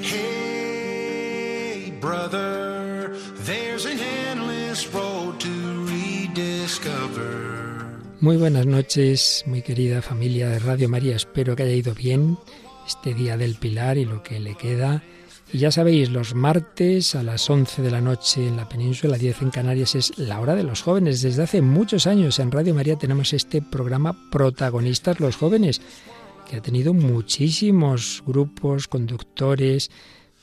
Hey, brother, there's an endless road to rediscover. Muy buenas noches, muy querida familia de Radio María. Espero que haya ido bien este día del Pilar y lo que le queda. Y ya sabéis, los martes a las 11 de la noche en la península, 10 en Canarias, es la hora de los jóvenes. Desde hace muchos años en Radio María tenemos este programa Protagonistas los jóvenes, que ha tenido muchísimos grupos, conductores,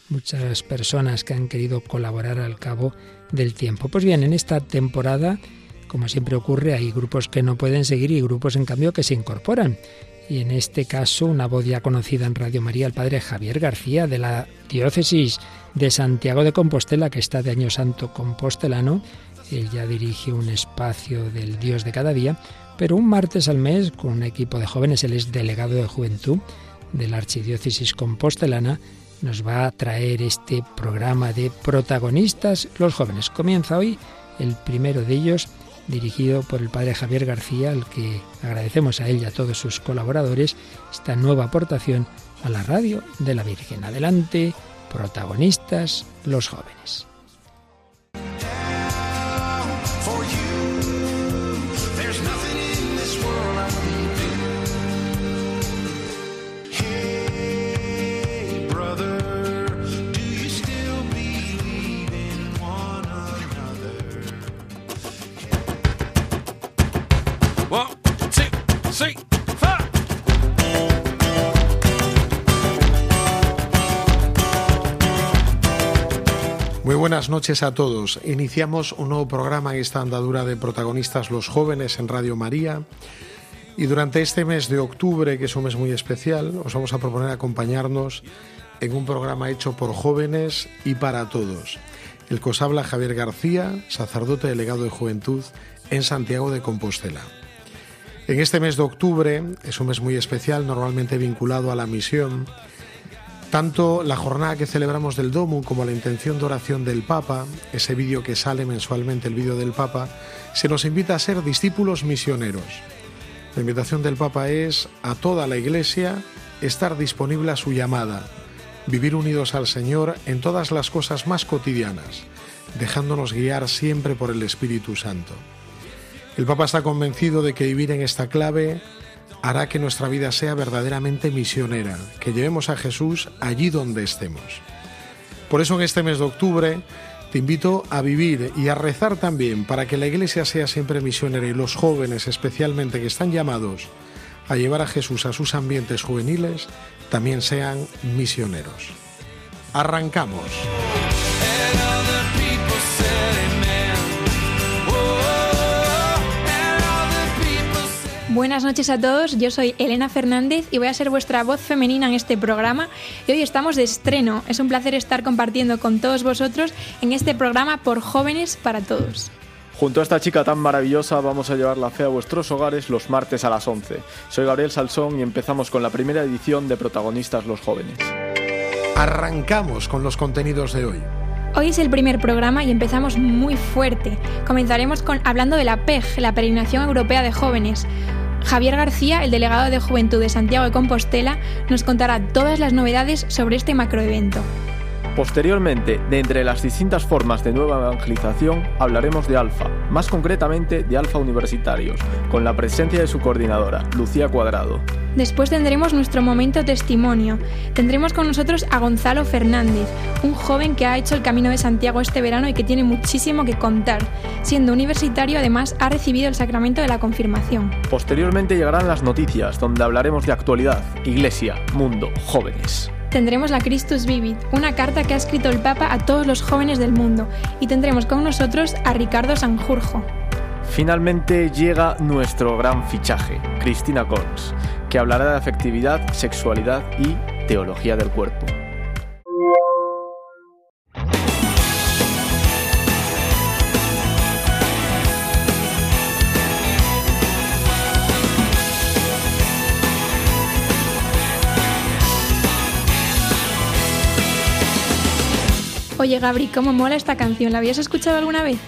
muchas personas que han querido colaborar al cabo del tiempo. Pues bien, en esta temporada, como siempre ocurre, hay grupos que no pueden seguir y grupos en cambio que se incorporan y en este caso una voz ya conocida en Radio María, el padre Javier García de la diócesis de Santiago de Compostela, que está de Año Santo compostelano. Él ya dirige un espacio del Dios de cada día, pero un martes al mes con un equipo de jóvenes, él es delegado de juventud de la Archidiócesis compostelana, nos va a traer este programa de protagonistas los jóvenes. Comienza hoy el primero de ellos dirigido por el padre Javier García, al que agradecemos a él y a todos sus colaboradores esta nueva aportación a la radio de la Virgen. Adelante, protagonistas, los jóvenes. Buenas noches a todos. Iniciamos un nuevo programa en esta andadura de protagonistas los jóvenes en Radio María. Y durante este mes de octubre, que es un mes muy especial, os vamos a proponer acompañarnos en un programa hecho por jóvenes y para todos. El que os habla Javier García, sacerdote delegado de juventud en Santiago de Compostela. En este mes de octubre, es un mes muy especial, normalmente vinculado a la misión, tanto la jornada que celebramos del Domo como la intención de oración del Papa, ese vídeo que sale mensualmente, el vídeo del Papa, se nos invita a ser discípulos misioneros. La invitación del Papa es a toda la Iglesia estar disponible a su llamada, vivir unidos al Señor en todas las cosas más cotidianas, dejándonos guiar siempre por el Espíritu Santo. El Papa está convencido de que vivir en esta clave hará que nuestra vida sea verdaderamente misionera, que llevemos a Jesús allí donde estemos. Por eso en este mes de octubre te invito a vivir y a rezar también para que la Iglesia sea siempre misionera y los jóvenes especialmente que están llamados a llevar a Jesús a sus ambientes juveniles también sean misioneros. Arrancamos. Buenas noches a todos, yo soy Elena Fernández y voy a ser vuestra voz femenina en este programa y hoy estamos de estreno. Es un placer estar compartiendo con todos vosotros en este programa por jóvenes para todos. Junto a esta chica tan maravillosa vamos a llevar la fe a vuestros hogares los martes a las 11. Soy Gabriel Salsón y empezamos con la primera edición de Protagonistas los Jóvenes. Arrancamos con los contenidos de hoy. Hoy es el primer programa y empezamos muy fuerte. Comenzaremos con hablando de la PEG, la Peregrinación Europea de Jóvenes. Javier García, el delegado de Juventud de Santiago de Compostela, nos contará todas las novedades sobre este macroevento. Posteriormente, de entre las distintas formas de nueva evangelización, hablaremos de Alfa, más concretamente de Alfa Universitarios, con la presencia de su coordinadora, Lucía Cuadrado. Después tendremos nuestro momento testimonio. Tendremos con nosotros a Gonzalo Fernández, un joven que ha hecho el Camino de Santiago este verano y que tiene muchísimo que contar. Siendo universitario, además, ha recibido el sacramento de la confirmación. Posteriormente llegarán las noticias, donde hablaremos de actualidad, iglesia, mundo, jóvenes tendremos la Christus Vivit, una carta que ha escrito el Papa a todos los jóvenes del mundo, y tendremos con nosotros a Ricardo Sanjurjo. Finalmente llega nuestro gran fichaje, Cristina Cons, que hablará de afectividad, sexualidad y teología del cuerpo. Oye, Gabri, ¿cómo mola esta canción? ¿La habías escuchado alguna vez?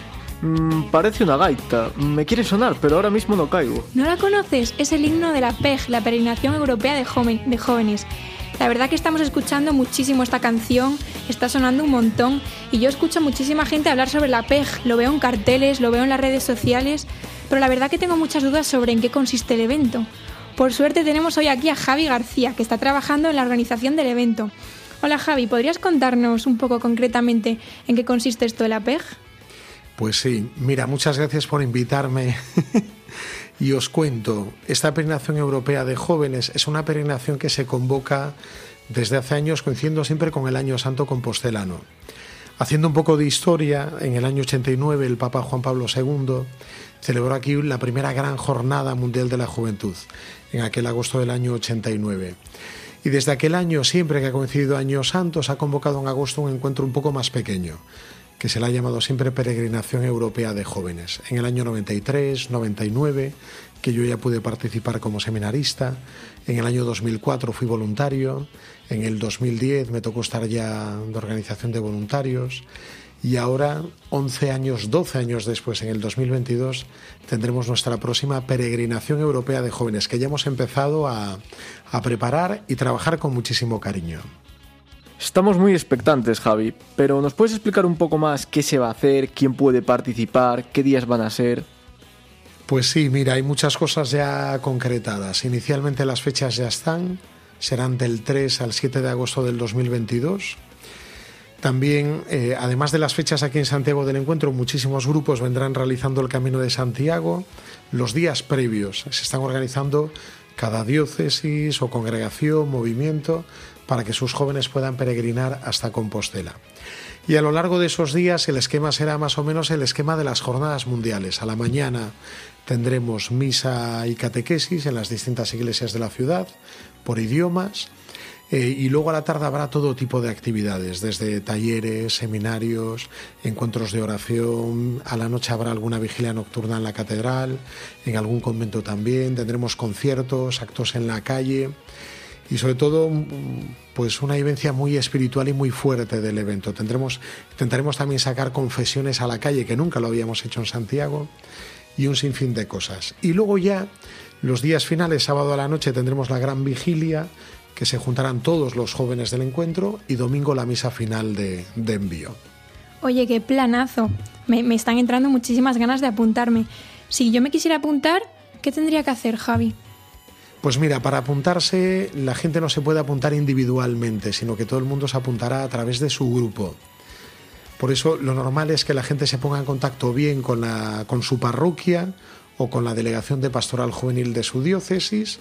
Mm, parece una gaita. Me quiere sonar, pero ahora mismo no caigo. ¿No la conoces? Es el himno de la PEG, la Peregrinación Europea de, Jóvenes. La verdad que estamos escuchando muchísimo esta canción, está sonando un montón y yo escucho muchísima gente hablar sobre la PEG, lo veo en carteles, lo veo en las redes sociales, pero la verdad que tengo muchas dudas sobre en qué consiste el evento. Por suerte tenemos hoy aquí a Javi García, que está trabajando en la organización del evento. Hola Javi, ¿podrías contarnos un poco concretamente en qué consiste esto de la PEG? Pues sí, mira, muchas gracias por invitarme. y os cuento, esta peregrinación europea de jóvenes es una peregrinación que se convoca desde hace años coincidiendo siempre con el Año Santo Compostelano. Haciendo un poco de historia, en el año 89 el Papa Juan Pablo II celebró aquí la primera gran jornada mundial de la juventud, en aquel agosto del año 89. Y desde aquel año, siempre que ha coincidido Años Santos, ha convocado en agosto un encuentro un poco más pequeño, que se le ha llamado siempre Peregrinación Europea de Jóvenes. En el año 93, 99, que yo ya pude participar como seminarista, en el año 2004 fui voluntario, en el 2010 me tocó estar ya de organización de voluntarios, y ahora, 11 años, 12 años después, en el 2022, tendremos nuestra próxima peregrinación europea de jóvenes, que ya hemos empezado a, a preparar y trabajar con muchísimo cariño. Estamos muy expectantes, Javi, pero ¿nos puedes explicar un poco más qué se va a hacer, quién puede participar, qué días van a ser? Pues sí, mira, hay muchas cosas ya concretadas. Inicialmente las fechas ya están, serán del 3 al 7 de agosto del 2022 también, eh, además de las fechas aquí en Santiago del Encuentro, muchísimos grupos vendrán realizando el Camino de Santiago. Los días previos se están organizando cada diócesis o congregación, movimiento, para que sus jóvenes puedan peregrinar hasta Compostela. Y a lo largo de esos días el esquema será más o menos el esquema de las jornadas mundiales. A la mañana tendremos misa y catequesis en las distintas iglesias de la ciudad por idiomas. Eh, y luego a la tarde habrá todo tipo de actividades, desde talleres, seminarios, encuentros de oración. A la noche habrá alguna vigilia nocturna en la catedral, en algún convento también. Tendremos conciertos, actos en la calle y sobre todo pues una vivencia muy espiritual y muy fuerte del evento. Tendremos, intentaremos también sacar confesiones a la calle, que nunca lo habíamos hecho en Santiago, y un sinfín de cosas. Y luego ya, los días finales, sábado a la noche, tendremos la gran vigilia que se juntarán todos los jóvenes del encuentro y domingo la misa final de, envío. Oye, qué planazo. Me, me están entrando muchísimas ganas de apuntarme. Si yo me quisiera apuntar, ¿qué tendría que hacer, Javi? Pues mira, para apuntarse la gente no se puede apuntar individualmente, sino que todo el mundo se apuntará a través de su grupo. Por eso lo normal es que la gente se ponga en contacto bien con, con su parroquia o con la delegación de pastoral juvenil de su diócesis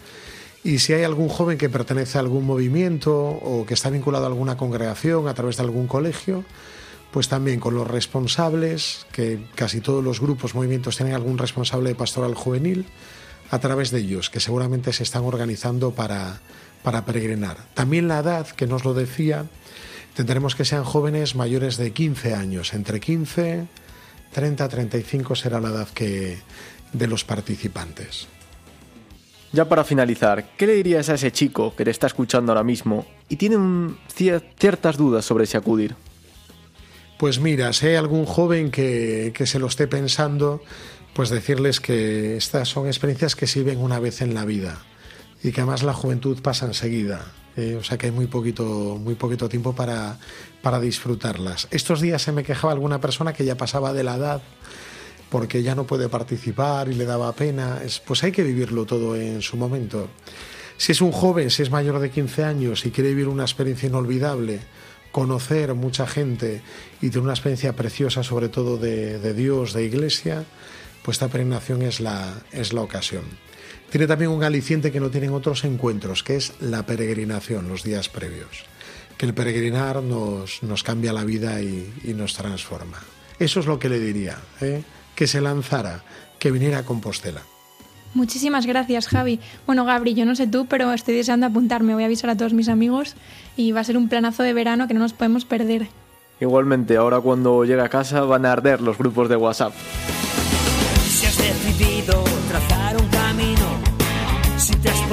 y si hay algún joven que pertenece a algún movimiento o que está vinculado a alguna congregación a través de algún colegio, pues también con los responsables, que casi todos los grupos, movimientos tienen algún responsable de pastoral juvenil, a través de ellos, que seguramente se están organizando para, para peregrinar. También la edad, que nos lo decía, tendremos que sean jóvenes mayores de 15 años, entre 15, 30, 35 será la edad que, de los participantes. Ya para finalizar, ¿qué le dirías a ese chico que te está escuchando ahora mismo y tiene ciertas dudas sobre si acudir? Pues mira, si hay algún joven que, se lo esté pensando, pues decirles que estas son experiencias que sirven una vez en la vida y que además la juventud pasa enseguida. Eh, o sea que hay muy poquito, muy poquito tiempo para, para disfrutarlas. Estos días se me quejaba alguna persona que ya pasaba de la edad porque ya no puede participar y le daba pena, pues hay que vivirlo todo en su momento. Si es un joven, si es mayor de 15 años y quiere vivir una experiencia inolvidable, conocer mucha gente y tener una experiencia preciosa sobre todo de, Dios, de iglesia, pues esta peregrinación es la, es la ocasión. Tiene también un aliciente que no tienen otros encuentros, que es la peregrinación, los días previos. Que el peregrinar nos, nos cambia la vida y, y nos transforma. Eso es lo que le diría. ¿eh? que se lanzara, que viniera a Compostela. Muchísimas gracias, Javi. Bueno, Gabri, yo no sé tú, pero estoy deseando apuntarme. Voy a avisar a todos mis amigos y va a ser un planazo de verano que no nos podemos perder. Igualmente, ahora cuando llegue a casa van a arder los grupos de WhatsApp.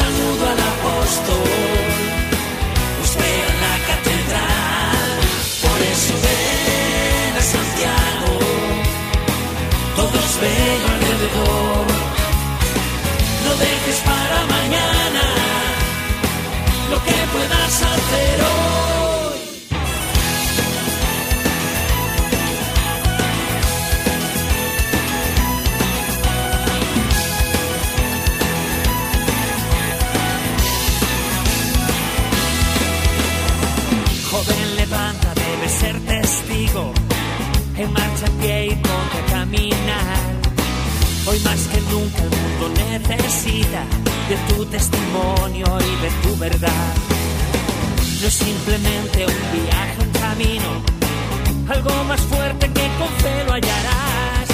Saludo al apóstol, espera en la catedral. Por eso ven a Santiago, todos ven alrededor. No dejes para mañana lo que puedas hacer hoy. Nunca el mundo necesita de tu testimonio y de tu verdad. No es simplemente un viaje, un camino, algo más fuerte que con fe lo hallarás.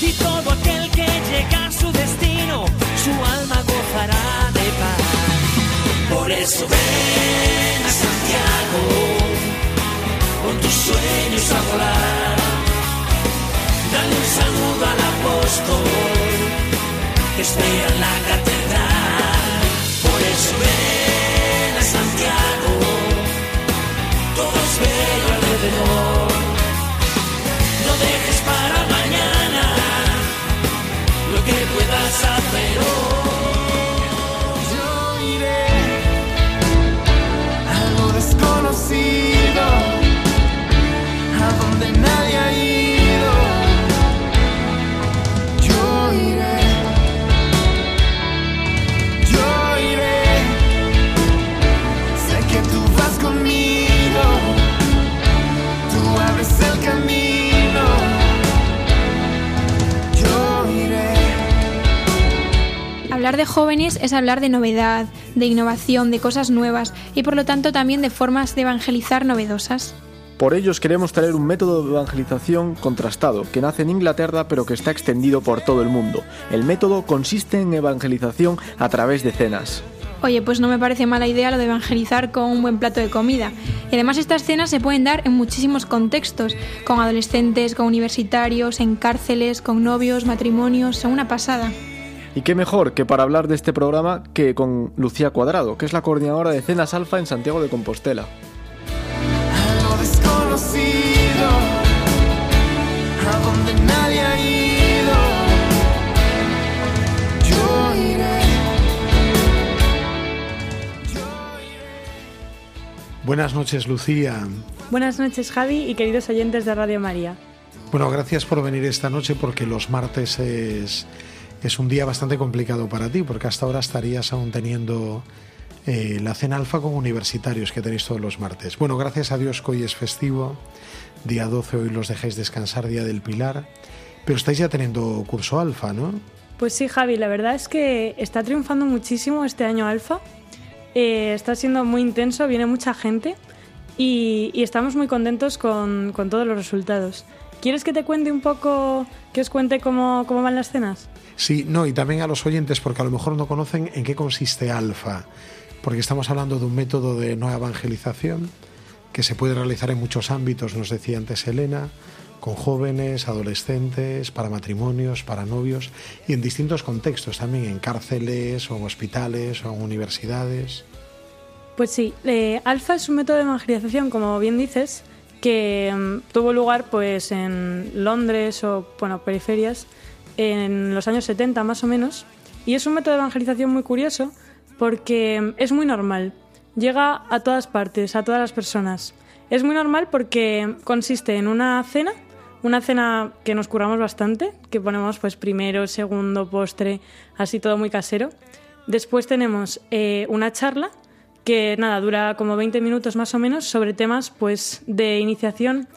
Y todo aquel que llega a su destino, su alma gozará de paz. Por eso ven a Santiago, con tus sueños a volar. Dale un saludo al apóstol en la catedral. Por eso ven a Santiago, todos ven alrededor. No dejes para mañana lo que puedas hacer. Yo iré a lo desconocido, a donde nadie Hablar de jóvenes es hablar de novedad, de innovación, de cosas nuevas y por lo tanto también de formas de evangelizar novedosas. Por ello os queremos traer un método de evangelización contrastado, que nace en Inglaterra pero que está extendido por todo el mundo. El método consiste en evangelización a través de cenas. Oye, pues no me parece mala idea lo de evangelizar con un buen plato de comida. Y además estas cenas se pueden dar en muchísimos contextos, con adolescentes, con universitarios, en cárceles, con novios, matrimonios, son una pasada. Y qué mejor que para hablar de este programa que con Lucía Cuadrado, que es la coordinadora de Cenas Alfa en Santiago de Compostela. a lo desconocido, a donde nadie ha ido. Yo iré. Buenas noches, Lucía. Buenas noches, Javi y queridos oyentes de Radio María. Bueno, gracias por venir esta noche porque los martes es, es un día bastante complicado para ti, porque hasta ahora estarías aún teniendo eh, la cena alfa con universitarios que tenéis todos los martes. Bueno, gracias a Dios que hoy es festivo, día 12 hoy los dejáis descansar, día del Pilar, pero estáis ya teniendo curso alfa, ¿no? Pues sí, Javi, la verdad es que está triunfando muchísimo este año Alfa. Eh, está siendo muy intenso, viene mucha gente y, estamos muy contentos con, con todos los resultados. ¿Quieres que te cuente un poco, que os cuente cómo, cómo van las cenas? Sí, no, y también a los oyentes, porque a lo mejor no conocen en qué consiste alfa, porque estamos hablando de un método de no evangelización que se puede realizar en muchos ámbitos, nos decía antes Elena, con jóvenes, adolescentes, para matrimonios, para novios y en distintos contextos, también en cárceles o en hospitales o en universidades. Pues sí, eh, Alfa es un método de evangelización, como bien dices, que mm, tuvo lugar pues en Londres o bueno, periferias en los años 70 más o menos y es un método de evangelización muy curioso porque mm, es muy normal, llega a todas partes, a todas las personas. Es muy normal porque consiste en una cena, una cena que nos curramos bastante, que ponemos pues primero, segundo, postre, así todo muy casero. Después tenemos eh, una charla que nada, dura como 20 minutos más o menos sobre temas pues de iniciación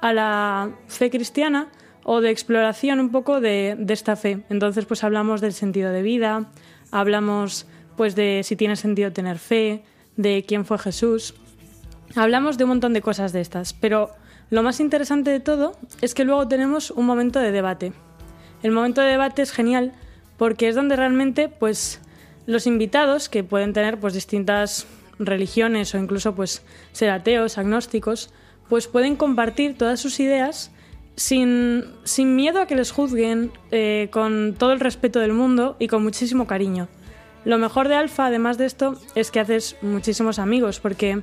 a la fe cristiana o de exploración un poco de, de esta fe. Entonces pues hablamos del sentido de vida, hablamos pues de si tiene sentido tener fe, de quién fue Jesús. Hablamos de un montón de cosas de estas, pero lo más interesante de todo es que luego tenemos un momento de debate. El momento de debate es genial porque es donde realmente pues Los invitados, que pueden tener pues distintas religiones o incluso pues ser ateos, agnósticos, pues pueden compartir todas sus ideas sin, sin miedo a que les juzguen, eh, con todo el respeto del mundo y con muchísimo cariño. Lo mejor de Alfa, además de esto, es que haces muchísimos amigos, porque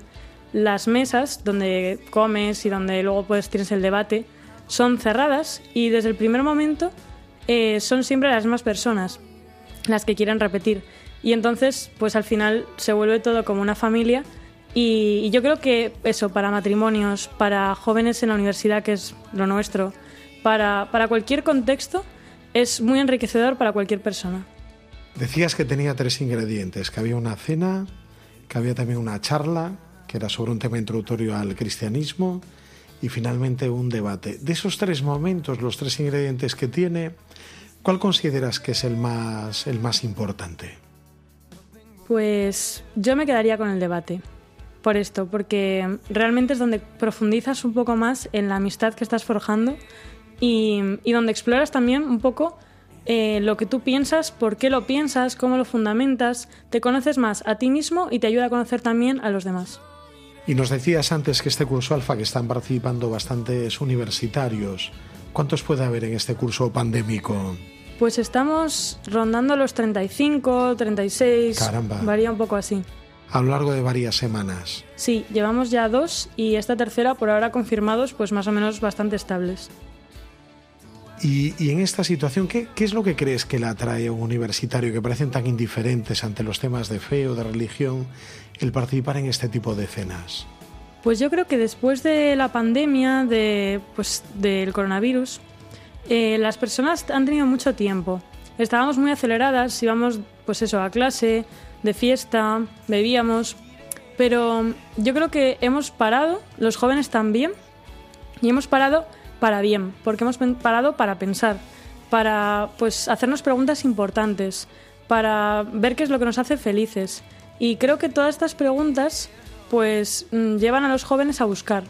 las mesas donde comes y donde luego pues tienes el debate son cerradas y desde el primer momento eh, son siempre las mismas personas las que quieren repetir. Y entonces, pues al final se vuelve todo como una familia y, yo creo que eso, para matrimonios, para jóvenes en la universidad, que es lo nuestro, para, para cualquier contexto, es muy enriquecedor para cualquier persona. Decías que tenía tres ingredientes, que había una cena, que había también una charla, que era sobre un tema introductorio al cristianismo, y finalmente un debate. De esos tres momentos, los tres ingredientes que tiene, ¿cuál consideras que es el más, el más importante? Pues yo me quedaría con el debate por esto, porque realmente es donde profundizas un poco más en la amistad que estás forjando y, donde exploras también un poco eh, lo que tú piensas, por qué lo piensas, cómo lo fundamentas, te conoces más a ti mismo y te ayuda a conocer también a los demás. Y nos decías antes que este curso alfa, que están participando bastantes universitarios, ¿cuántos puede haber en este curso pandémico? Pues estamos rondando los 35, 36, Caramba. varía un poco así a lo largo de varias semanas. Sí, llevamos ya dos y esta tercera por ahora confirmados, pues más o menos bastante estables. Y, en esta situación, ¿qué, ¿qué, es lo que crees que le atrae a un universitario que parecen tan indiferentes ante los temas de fe o de religión el participar en este tipo de cenas? Pues yo creo que después de la pandemia, de, pues, del coronavirus, eh, las personas han tenido mucho tiempo. Estábamos muy aceleradas, íbamos pues eso, a clase, de fiesta, bebíamos, pero yo creo que hemos parado, los jóvenes también, y hemos parado para bien, porque hemos parado para pensar, para pues hacernos preguntas importantes, para ver qué es lo que nos hace felices. Y creo que todas estas preguntas pues mm, llevan a los jóvenes a buscar.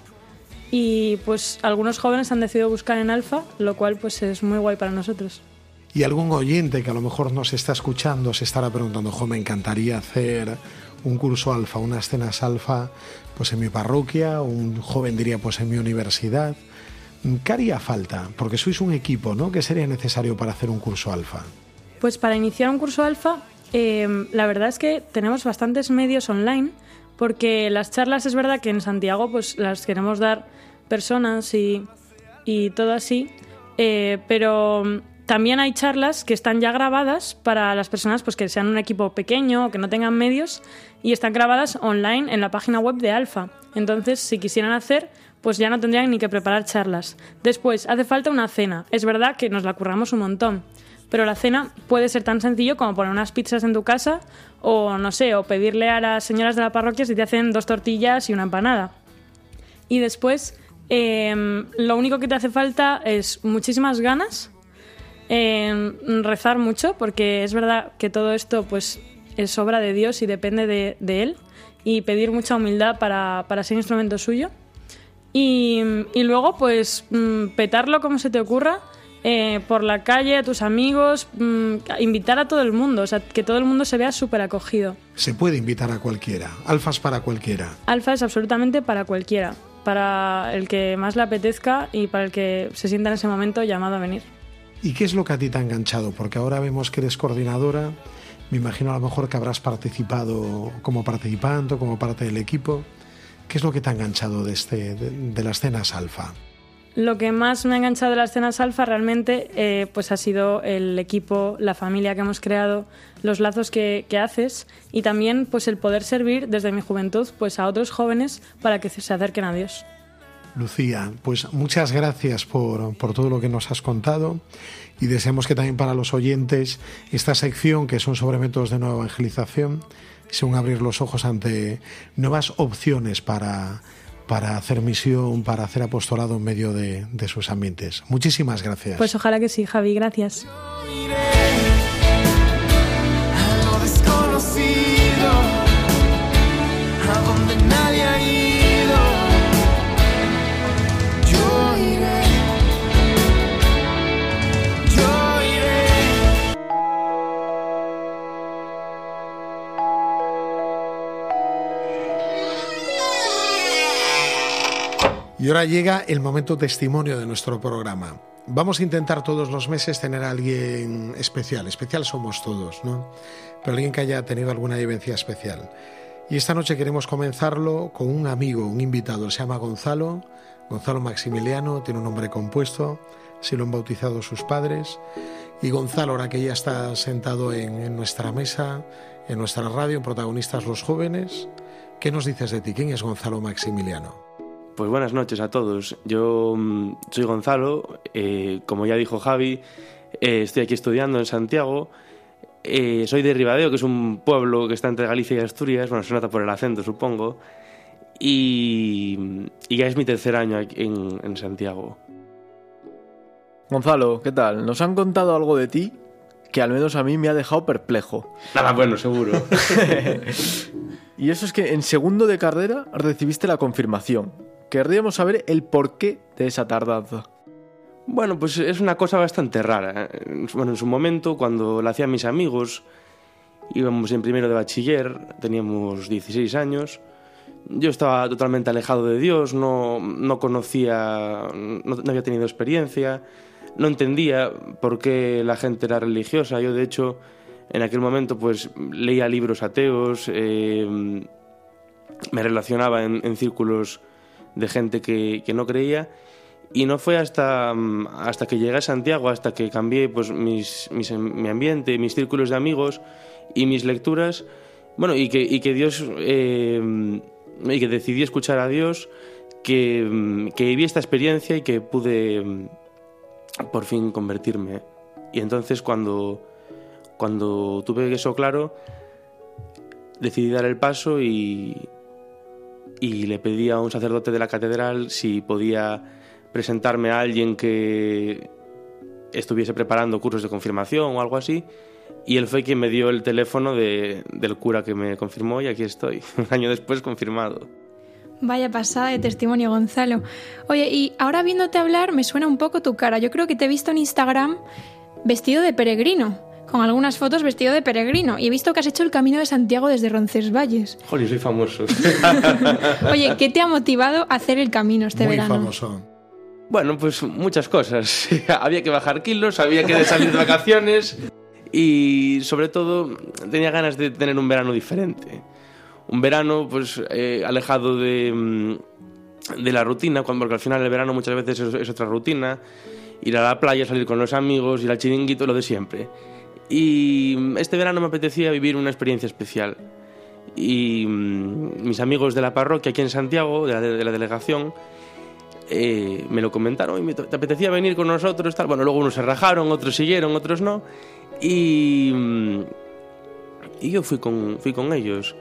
Y pues algunos jóvenes han decidido buscar en Alfa, lo cual pues es muy guay para nosotros. Y algún oyente que a lo mejor nos está escuchando se estará preguntando, jo, me encantaría hacer un curso alfa, unas cenas alfa, pues en mi parroquia, un joven diría, pues en mi universidad. ¿Qué haría falta? Porque sois un equipo, ¿no? ¿Qué sería necesario para hacer un curso alfa? Pues para iniciar un curso alfa, eh, la verdad es que tenemos bastantes medios online, porque las charlas es verdad que en Santiago pues las queremos dar personas y, y todo así, eh, pero también hay charlas que están ya grabadas para las personas pues, que sean un equipo pequeño o que no tengan medios y están grabadas online en la página web de Alfa. Entonces, si quisieran hacer, pues ya no tendrían ni que preparar charlas. Después, hace falta una cena. Es verdad que nos la curramos un montón, pero la cena puede ser tan sencillo como poner unas pizzas en tu casa o, no sé, o pedirle a las señoras de la parroquia si te hacen dos tortillas y una empanada. Y después, em, lo único que te hace falta es muchísimas ganas rezar mucho, porque es verdad que todo esto pues es obra de Dios y depende de, Él, y pedir mucha humildad para, ser instrumento suyo. Y, luego, pues, mm, petarlo como se te ocurra, eh, por la calle, a tus amigos, mm, invitar a todo el mundo, o sea, que todo el mundo se vea súper acogido. Se puede invitar a cualquiera, alfa es para cualquiera. Alfa es absolutamente para cualquiera, para el que más le apetezca y para el que se sienta en ese momento llamado a venir. ¿Y qué es lo que a ti te ha enganchado? Porque ahora vemos que eres coordinadora, me imagino a lo mejor que habrás participado como participante, como parte del equipo. ¿Qué es lo que te ha enganchado de, este, de, las cenas alfa? Lo que más me ha enganchado de las cenas alfa realmente eh, pues ha sido el equipo, la familia que hemos creado, los lazos que, que, haces y también pues el poder servir desde mi juventud pues a otros jóvenes para que se acerquen a Dios. Lucía, pues muchas gracias por, todo lo que nos has contado y deseamos que también para los oyentes esta sección, que son sobre métodos de nueva evangelización, sea un abrir los ojos ante nuevas opciones para, para hacer misión, para hacer apostolado en medio de, de sus ambientes. Muchísimas gracias. Pues ojalá que sí, Javi, gracias. Y ahora llega el momento testimonio de nuestro programa. Vamos a intentar todos los meses tener a alguien especial. Especial somos todos, ¿no? Pero alguien que haya tenido alguna vivencia especial. Y esta noche queremos comenzarlo con un amigo, un invitado. Se llama Gonzalo, Gonzalo Maximiliano, tiene un nombre compuesto, se lo han bautizado sus padres. Y Gonzalo, ahora que ya está sentado en, en nuestra mesa, en nuestra radio, en Protagonistas los Jóvenes, ¿qué nos dices de ti? ¿Quién es Gonzalo Maximiliano? Pues buenas noches a todos. Yo mm, soy Gonzalo, eh, como ya dijo Javi, eh, estoy aquí estudiando en Santiago. Eh, soy de Ribadeo, que es un pueblo que está entre Galicia y Asturias, bueno, se nota por el acento, supongo. Y, y ya es mi tercer año aquí en, en Santiago. Gonzalo, ¿qué tal? Nos han contado algo de ti que al menos a mí me ha dejado perplejo. Nada bueno, seguro. y eso es que en segundo de carrera recibiste la confirmación. Querríamos saber el porqué de esa tardanza. Bueno, pues es una cosa bastante rara. Bueno, en su momento, cuando la hacían mis amigos, íbamos en primero de bachiller, teníamos 16 años. Yo estaba totalmente alejado de Dios, no, no conocía, no, había tenido experiencia, no entendía por qué la gente era religiosa. Yo, de hecho, en aquel momento, pues leía libros ateos, eh, me relacionaba en círculos de gente que, que no creía. Y no fue hasta, mm, hasta que llegué a Santiago, hasta que cambié pues, mis, mis, mi ambiente, mis círculos de amigos y mis lecturas, bueno, y que, y que Dios, eh, y que decidí escuchar a Dios, que, mm, que viví esta experiencia y que pude mm, por fin convertirme. Y entonces cuando, cuando tuve eso claro, decidí dar el paso y, y le pedí a un sacerdote de la catedral si podía presentarme a alguien que estuviese preparando cursos de confirmación o algo así. Y él fue quien me dio el teléfono de, del cura que me confirmó y aquí estoy, un año después confirmado. Vaya pasada de testimonio, Gonzalo. Oye, y ahora viéndote hablar me suena un poco tu cara. Yo creo que te he visto en Instagram vestido de peregrino, con algunas fotos vestido de peregrino. Y he visto que has hecho el camino de Santiago desde Roncesvalles. Joder, soy famoso. Oye, ¿qué te ha motivado a hacer el camino este Muy verano? famoso. Bueno, pues muchas cosas. había que bajar kilos, había que salir de vacaciones y sobre todo tenía ganas de tener un verano diferente. Un verano pues eh, alejado de, mm, de la rutina, cuando, porque al final el verano muchas veces es, es otra rutina. Ir a la playa, salir con los amigos, ir al chiringuito, lo de siempre. Y mm, este verano me apetecía vivir una experiencia especial. Y mm, mis amigos de la parroquia aquí en Santiago, de la, de la delegación, eh, me lo comentaron y me, te apetecía venir con nosotros. Tal. Bueno, luego unos se rajaron, otros siguieron, otros no. Y, mm, y yo fui con, fui con ellos.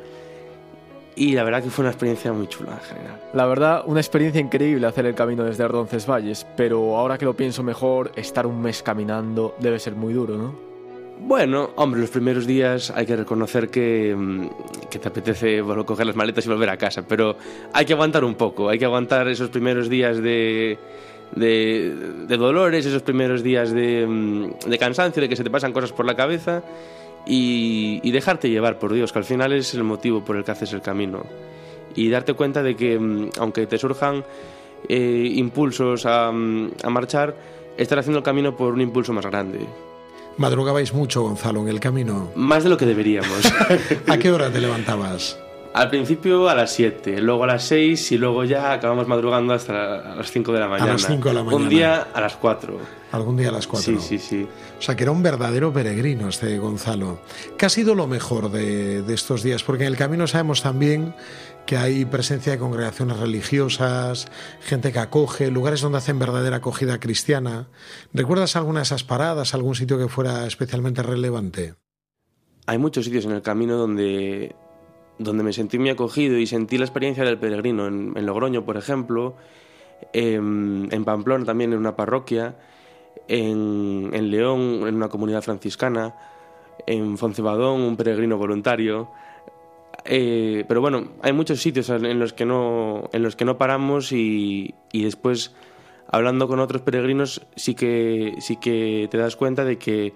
Y la verdad que fue una experiencia muy chula en general. La verdad, una experiencia increíble hacer el camino desde Roncesvalles, pero ahora que lo pienso mejor, estar un mes caminando debe ser muy duro, ¿no? Bueno, hombre, los primeros días hay que reconocer que, mm, que te apetece bueno, coger las maletas y volver a casa, pero hay que aguantar un poco, hay que aguantar esos primeros días de, de, dolores, esos primeros días de, mm, de cansancio, de que se te pasan cosas por la cabeza y, dejarte llevar por Dios, que al final es el motivo por el que haces el camino. Y darte cuenta de que mm, aunque te surjan eh, impulsos a, a marchar, estar haciendo el camino por un impulso más grande. Madrugabais mucho, Gonzalo, en el camino. Más de lo que deberíamos. ¿A qué hora te levantabas? Al principio a las 7, luego a las 6 y luego ya acabamos madrugando hasta la- a las 5 de la mañana. las 5 de la mañana. Un día a las 4. Algún día a las 4. Sí, sí, sí. O sea, que era un verdadero peregrino este Gonzalo. ¿Qué ha sido lo mejor de, de estos días? Porque en el camino sabemos también que hay presencia de congregaciones religiosas, gente que acoge, lugares donde hacen verdadera acogida cristiana. ¿Recuerdas alguna de esas paradas, algún sitio que fuera especialmente relevante? Hay muchos sitios en el camino donde, donde me sentí muy acogido y sentí la experiencia del peregrino. En, Logroño, por ejemplo, en, en Pamplona también en una parroquia, en, en León en una comunidad franciscana, en Foncebadón un peregrino voluntario. Eh, pero bueno, hay muchos sitios en los que no, en los que no paramos y, y después hablando con otros peregrinos sí que, sí que te das cuenta de que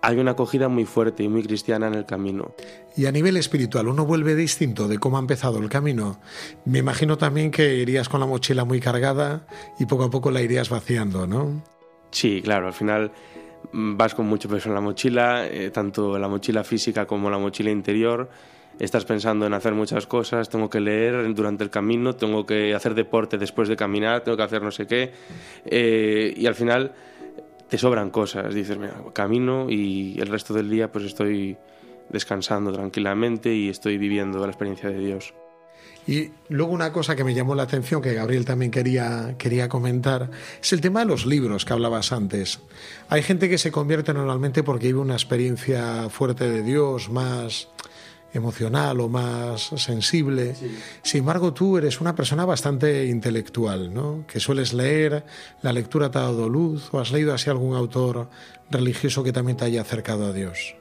hay una acogida muy fuerte y muy cristiana en el camino. Y a nivel espiritual, ¿uno vuelve distinto de cómo ha empezado el camino? Me imagino también que irías con la mochila muy cargada y poco a poco la irías vaciando, ¿no? Sí, claro, al final mm, vas con mucho peso en la mochila, eh, tanto la mochila física como la mochila interior. Estás pensando en hacer muchas cosas, tengo que leer durante el camino, tengo que hacer deporte después de caminar, tengo que hacer no sé qué. Eh, y al final te sobran cosas. Dices, camino y el resto del día pues estoy descansando tranquilamente y estoy viviendo la experiencia de Dios. Y luego una cosa que me llamó la atención, que Gabriel también quería, quería comentar, es el tema de los libros que hablabas antes. Hay gente que se convierte normalmente porque vive una experiencia fuerte de Dios, más emocional o más sensible. Sin embargo, tú eres una persona bastante intelectual, ¿no? Que sueles leer, la lectura te ha dado luz, o has leído así algún autor religioso que también te haya acercado a Dios.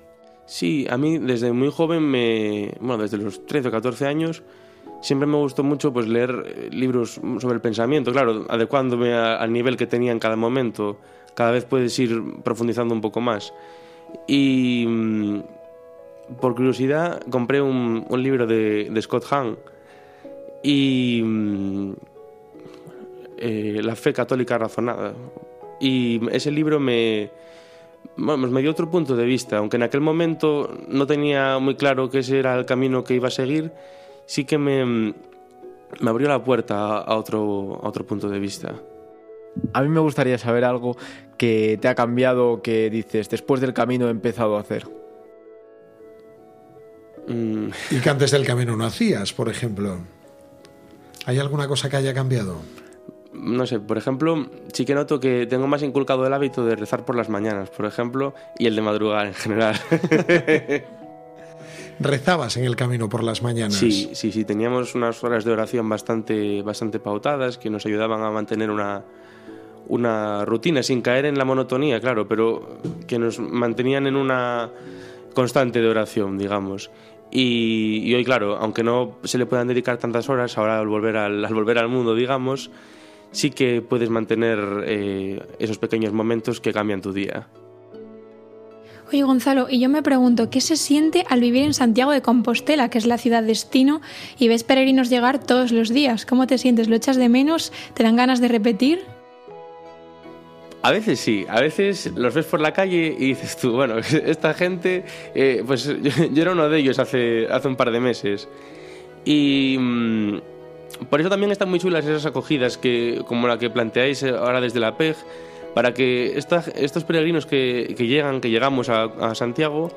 Sí, a mí desde muy joven, me, bueno, desde los 13 o 14 años, siempre me gustó mucho pues leer eh, libros sobre el pensamiento, claro, adecuándome al nivel que tenía en cada momento. Cada vez puedes ir profundizando un poco más. Y mm, por curiosidad compré un, libro de, Scott Hahn y mm, eh, La fe católica razonada. Y ese libro me, me dio otro punto de vista, aunque en aquel momento no tenía muy claro que ese era el camino que iba a seguir, sí que me, me abrió la puerta a otro, a otro punto de vista. A mí me gustaría saber algo que te ha cambiado, que dices, después del camino he empezado a hacer. Mm. Y que antes del camino no hacías, por ejemplo. ¿Hay alguna cosa que haya cambiado? No sé, por ejemplo, sí que noto que tengo más inculcado el hábito de rezar por las mañanas, por ejemplo, y el de madrugar en general. ¿Rezabas en el camino por las mañanas? Sí, sí, sí, teníamos unas horas de oración bastante, bastante pautadas que nos ayudaban a mantener una, una rutina sin caer en la monotonía, claro, pero que nos mantenían en una constante de oración, digamos. Y, hoy, claro, aunque no se le puedan dedicar tantas horas, ahora al volver al, volver al mundo, digamos, sí que puedes mantener eh, esos pequeños momentos que cambian tu día. Oye Gonzalo, y yo me pregunto, ¿qué se siente al vivir en Santiago de Compostela, que es la ciudad destino, y ves peregrinos llegar todos los días? ¿Cómo te sientes? ¿Lo echas de menos? ¿Te dan ganas de repetir? A veces sí, a veces los ves por la calle y dices tú, bueno, esta gente, eh, pues yo, era uno de ellos hace, hace un par de meses. Y mm, por eso también están muy chulas esas acogidas que, como la que planteáis ahora desde la PEG, para que estos peregrinos que, llegan, que llegamos a, Santiago,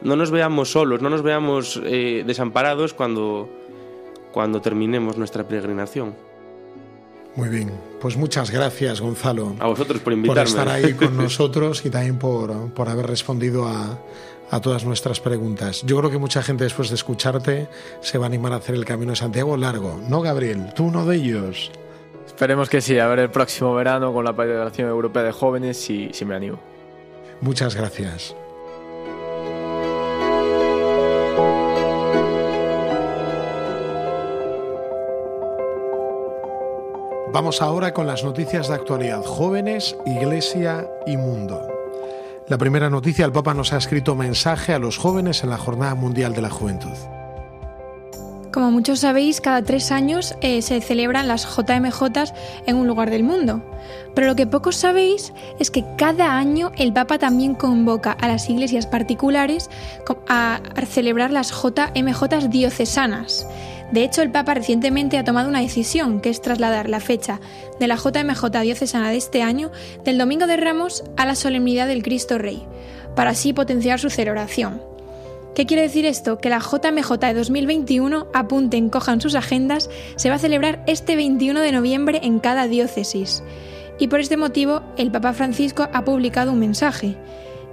no nos veamos solos, no nos veamos eh, desamparados cuando, cuando terminemos nuestra peregrinación. Muy bien, pues muchas gracias Gonzalo. A vosotros por invitarme. Por estar ahí con nosotros y también por, por haber respondido a, a, todas nuestras preguntas. Yo creo que mucha gente después de escucharte se va a animar a hacer el Camino de Santiago largo, ¿no Gabriel? ¿Tú uno de ellos? Esperemos que sí, a ver el próximo verano con la Federación Europea de Jóvenes si, si me animo. Muchas gracias. Vamos ahora con las noticias de actualidad, jóvenes, iglesia y mundo. La primera noticia, el Papa nos ha escrito mensaje a los jóvenes en la Jornada Mundial de la Juventud. Como muchos sabéis, cada tres años eh, se celebran las JMJ en un lugar del mundo. Pero lo que pocos sabéis es que cada año el Papa también convoca a las iglesias particulares a celebrar las JMJ diocesanas. De hecho, el Papa recientemente ha tomado una decisión, que es trasladar la fecha de la JMJ diocesana de este año del Domingo de Ramos a la solemnidad del Cristo Rey, para así potenciar su celebración. ¿Qué quiere decir esto? Que la JMJ de 2021, apunten, cojan sus agendas, se va a celebrar este 21 de noviembre en cada diócesis. Y por este motivo, el Papa Francisco ha publicado un mensaje,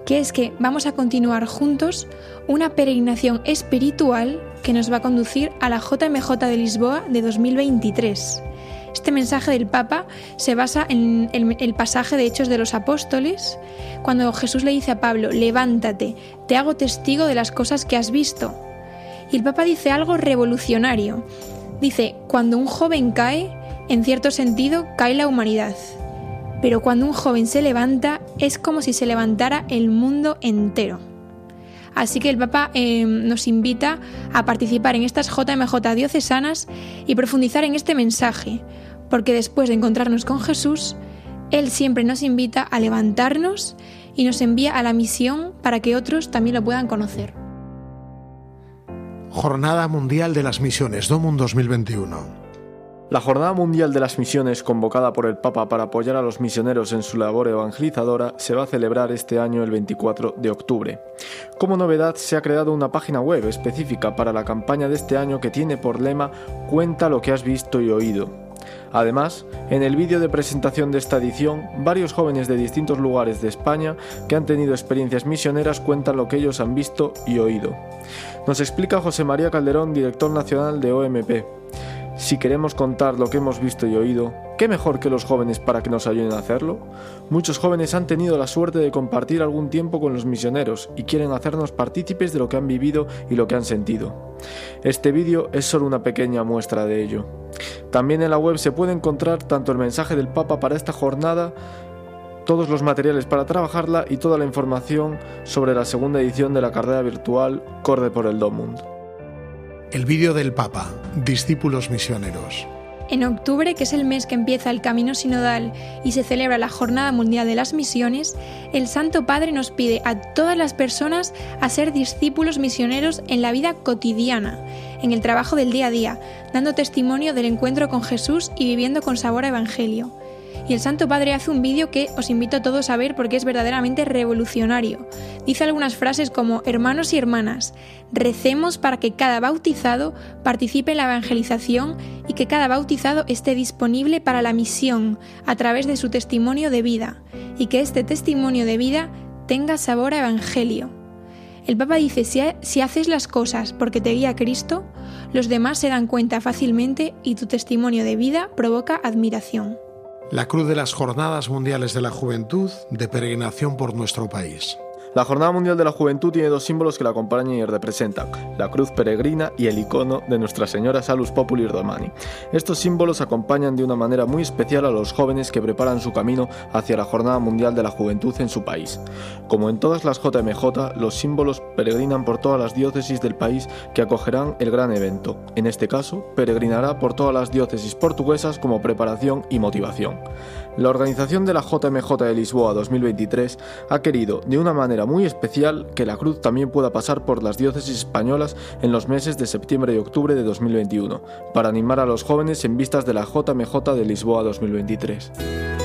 que es que vamos a continuar juntos una peregrinación espiritual que nos va a conducir a la JMJ de Lisboa de 2023. Este mensaje del Papa se basa en el, pasaje de Hechos de los Apóstoles, cuando Jesús le dice a Pablo, levántate, te hago testigo de las cosas que has visto. Y el Papa dice algo revolucionario. Dice, cuando un joven cae, en cierto sentido, cae la humanidad. Pero cuando un joven se levanta es como si se levantara el mundo entero. Así que el Papa eh, nos invita a participar en estas JMJ diocesanas y profundizar en este mensaje, porque después de encontrarnos con Jesús, Él siempre nos invita a levantarnos y nos envía a la misión para que otros también lo puedan conocer. Jornada Mundial de las Misiones, DOMUN 2021. La Jornada Mundial de las Misiones, convocada por el Papa para apoyar a los misioneros en su labor evangelizadora, se va a celebrar este año el 24 de octubre. Como novedad, se ha creado una página web específica para la campaña de este año que tiene por lema Cuenta lo que has visto y oído. Además, en el vídeo de presentación de esta edición, varios jóvenes de distintos lugares de España que han tenido experiencias misioneras cuentan lo que ellos han visto y oído. Nos explica José María Calderón, director nacional de OMP. Si queremos contar lo que hemos visto y oído, ¿qué mejor que los jóvenes para que nos ayuden a hacerlo? Muchos jóvenes han tenido la suerte de compartir algún tiempo con los misioneros y quieren hacernos partícipes de lo que han vivido y lo que han sentido. Este vídeo es solo una pequeña muestra de ello. También en la web se puede encontrar tanto el mensaje del Papa para esta jornada, todos los materiales para trabajarla y toda la información sobre la segunda edición de la carrera virtual Corde por el Domund. El vídeo del Papa, discípulos misioneros. En octubre, que es el mes que empieza el camino sinodal y se celebra la Jornada Mundial de las Misiones, el Santo Padre nos pide a todas las personas a ser discípulos misioneros en la vida cotidiana, en el trabajo del día a día, dando testimonio del encuentro con Jesús y viviendo con sabor a Evangelio. Y el Santo Padre hace un vídeo que os invito a todos a ver porque es verdaderamente revolucionario. Dice algunas frases como, hermanos y hermanas, recemos para que cada bautizado participe en la evangelización y que cada bautizado esté disponible para la misión a través de su testimonio de vida y que este testimonio de vida tenga sabor a evangelio. El Papa dice, si, haces las cosas porque te guía Cristo, los demás se dan cuenta fácilmente y tu testimonio de vida provoca admiración. La Cruz de las Jornadas Mundiales de la Juventud de peregrinación por nuestro país. La Jornada Mundial de la Juventud tiene dos símbolos que la acompañan y representan, la cruz peregrina y el icono de Nuestra Señora Salus Populi Romani. Estos símbolos acompañan de una manera muy especial a los jóvenes que preparan su camino hacia la Jornada Mundial de la Juventud en su país. Como en todas las JMJ, los símbolos peregrinan por todas las diócesis del país que acogerán el gran evento. En este caso, peregrinará por todas las diócesis portuguesas como preparación y motivación. La organización de la JMJ de Lisboa 2023 ha querido, de una manera muy especial, que la cruz también pueda pasar por las diócesis españolas en los meses de septiembre y octubre de 2021, para animar a los jóvenes en vistas de la JMJ de Lisboa 2023.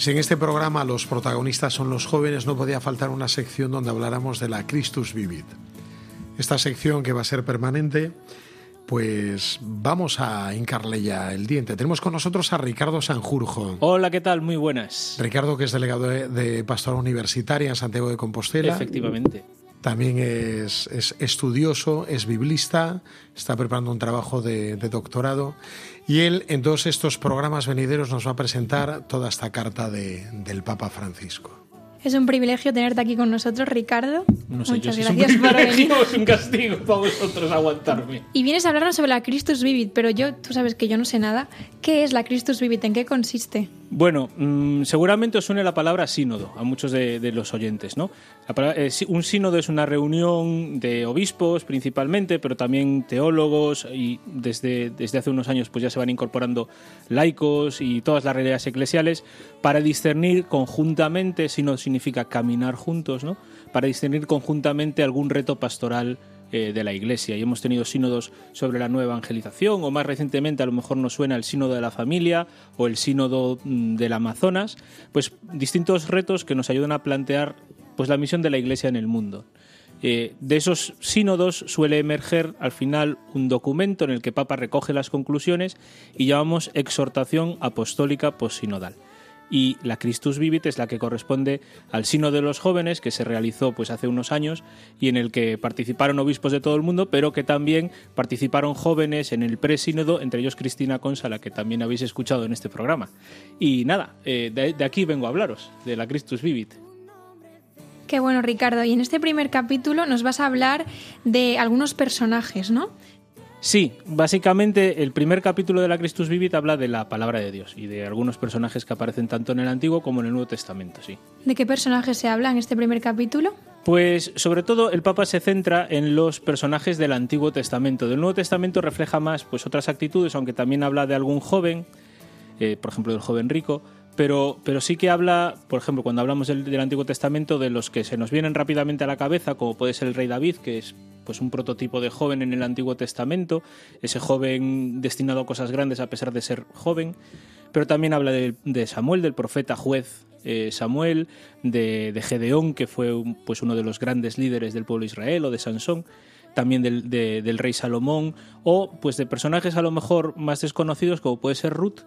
Si en este programa los protagonistas son los jóvenes, no podía faltar una sección donde habláramos de la Christus Vivit. Esta sección que va a ser permanente, pues vamos a hincarle ya el diente. Tenemos con nosotros a Ricardo Sanjurjo. Hola, ¿qué tal? Muy buenas. Ricardo, que es delegado de, de Pastora Universitaria en Santiago de Compostela. Efectivamente. También es, es, estudioso, es biblista, está preparando un trabajo de, de, doctorado y él en todos estos programas venideros nos va a presentar toda esta carta de, del Papa Francisco. Es un privilegio tenerte aquí con nosotros, Ricardo. No sé Muchas yo si gracias es un por venir. privilegio es un castigo para vosotros aguantarme. Y vienes a hablarnos sobre la Christus Vivit, pero yo, tú sabes que yo no sé nada. ¿Qué es la Christus Vivit? ¿En qué consiste? Bueno, mmm, seguramente os suene la palabra sínodo a muchos de, de los oyentes, ¿no? La palabra, eh, un sínodo es una reunión de obispos principalmente, pero también teólogos y desde, desde hace unos años pues ya se van incorporando laicos y todas las realidades eclesiales para discernir conjuntamente, sínodo significa caminar juntos, ¿no? Para discernir conjuntamente algún reto pastoral eh, de la Iglesia. Y hemos tenido sínodos sobre la nueva evangelización, o más recientemente a lo mejor nos suena el sínodo de la familia o el sínodo mm, del Amazonas, pues distintos retos que nos ayudan a plantear pues la misión de la Iglesia en el mundo. Eh, de esos sínodos suele emerger al final un documento en el que Papa recoge las conclusiones y llamamos exhortación apostólica posinodal y la Christus Vivit es la que corresponde al Sino de los Jóvenes que se realizó pues hace unos años y en el que participaron obispos de todo el mundo, pero que también participaron jóvenes en el presínodo, entre ellos Cristina Consala, que también habéis escuchado en este programa. Y nada, eh, de, aquí vengo a hablaros, de la Christus Vivit. Qué bueno, Ricardo. Y en este primer capítulo nos vas a hablar de algunos personajes, ¿no? Sí, básicamente el primer capítulo de la Christus Vivit habla de la palabra de Dios y de algunos personajes que aparecen tanto en el Antiguo como en el Nuevo Testamento, sí. ¿De qué personajes se habla en este primer capítulo? Pues sobre todo el Papa se centra en los personajes del Antiguo Testamento. Del Nuevo Testamento refleja más pues otras actitudes, aunque también habla de algún joven, eh, por ejemplo del joven rico, pero, pero sí que habla, por ejemplo, cuando hablamos del, Antiguo Testamento, de los que se nos vienen rápidamente a la cabeza, como puede ser el rey David, que es pues un prototipo de joven en el Antiguo Testamento, ese joven destinado a cosas grandes a pesar de ser joven, pero también habla de, Samuel, del profeta juez eh, Samuel, de, de, Gedeón, que fue pues uno de los grandes líderes del pueblo de Israel, o de Sansón, también del, de, del rey Salomón, o pues de personajes a lo mejor más desconocidos, como puede ser Ruth,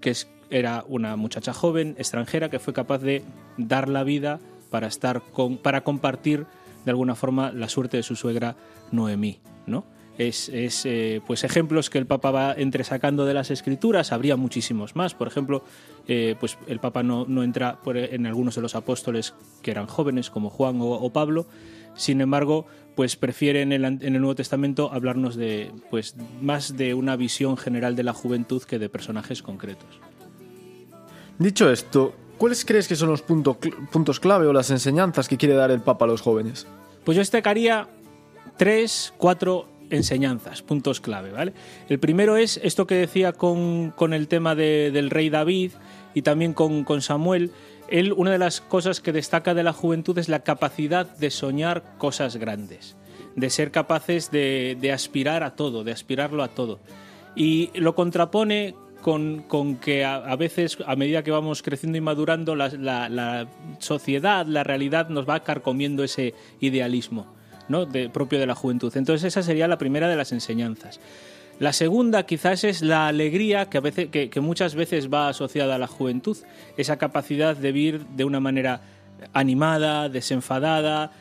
que es, era una muchacha joven, extranjera, que fue capaz de dar la vida para, estar con, para compartir de alguna forma la suerte de su suegra Noemí, ¿no? Es, es eh, pues ejemplos que el Papa va entresacando de las escrituras, habría muchísimos más. Por ejemplo, eh, pues el Papa no, no entra en algunos de los apóstoles que eran jóvenes, como Juan o, o Pablo. Sin embargo, pues prefiere en el, en el, Nuevo Testamento hablarnos de pues más de una visión general de la juventud que de personajes concretos. Dicho esto, ¿cuáles crees que son los punto, puntos clave o las enseñanzas que quiere dar el Papa a los jóvenes? Pues yo destacaría tres, cuatro enseñanzas, puntos clave, ¿vale? El primero es esto que decía con, con el tema de, del rey David y también con, con Samuel. Él, una de las cosas que destaca de la juventud es la capacidad de soñar cosas grandes, de ser capaces de, de aspirar a todo, de aspirarlo a todo. Y lo contrapone con, con, que a, veces, a medida que vamos creciendo y madurando, la, la, la, sociedad, la realidad nos va carcomiendo ese idealismo ¿no? de, propio de la juventud. Entonces esa sería la primera de las enseñanzas. La segunda quizás es la alegría que, a veces, que, que muchas veces va asociada a la juventud, esa capacidad de vivir de una manera animada, desenfadada,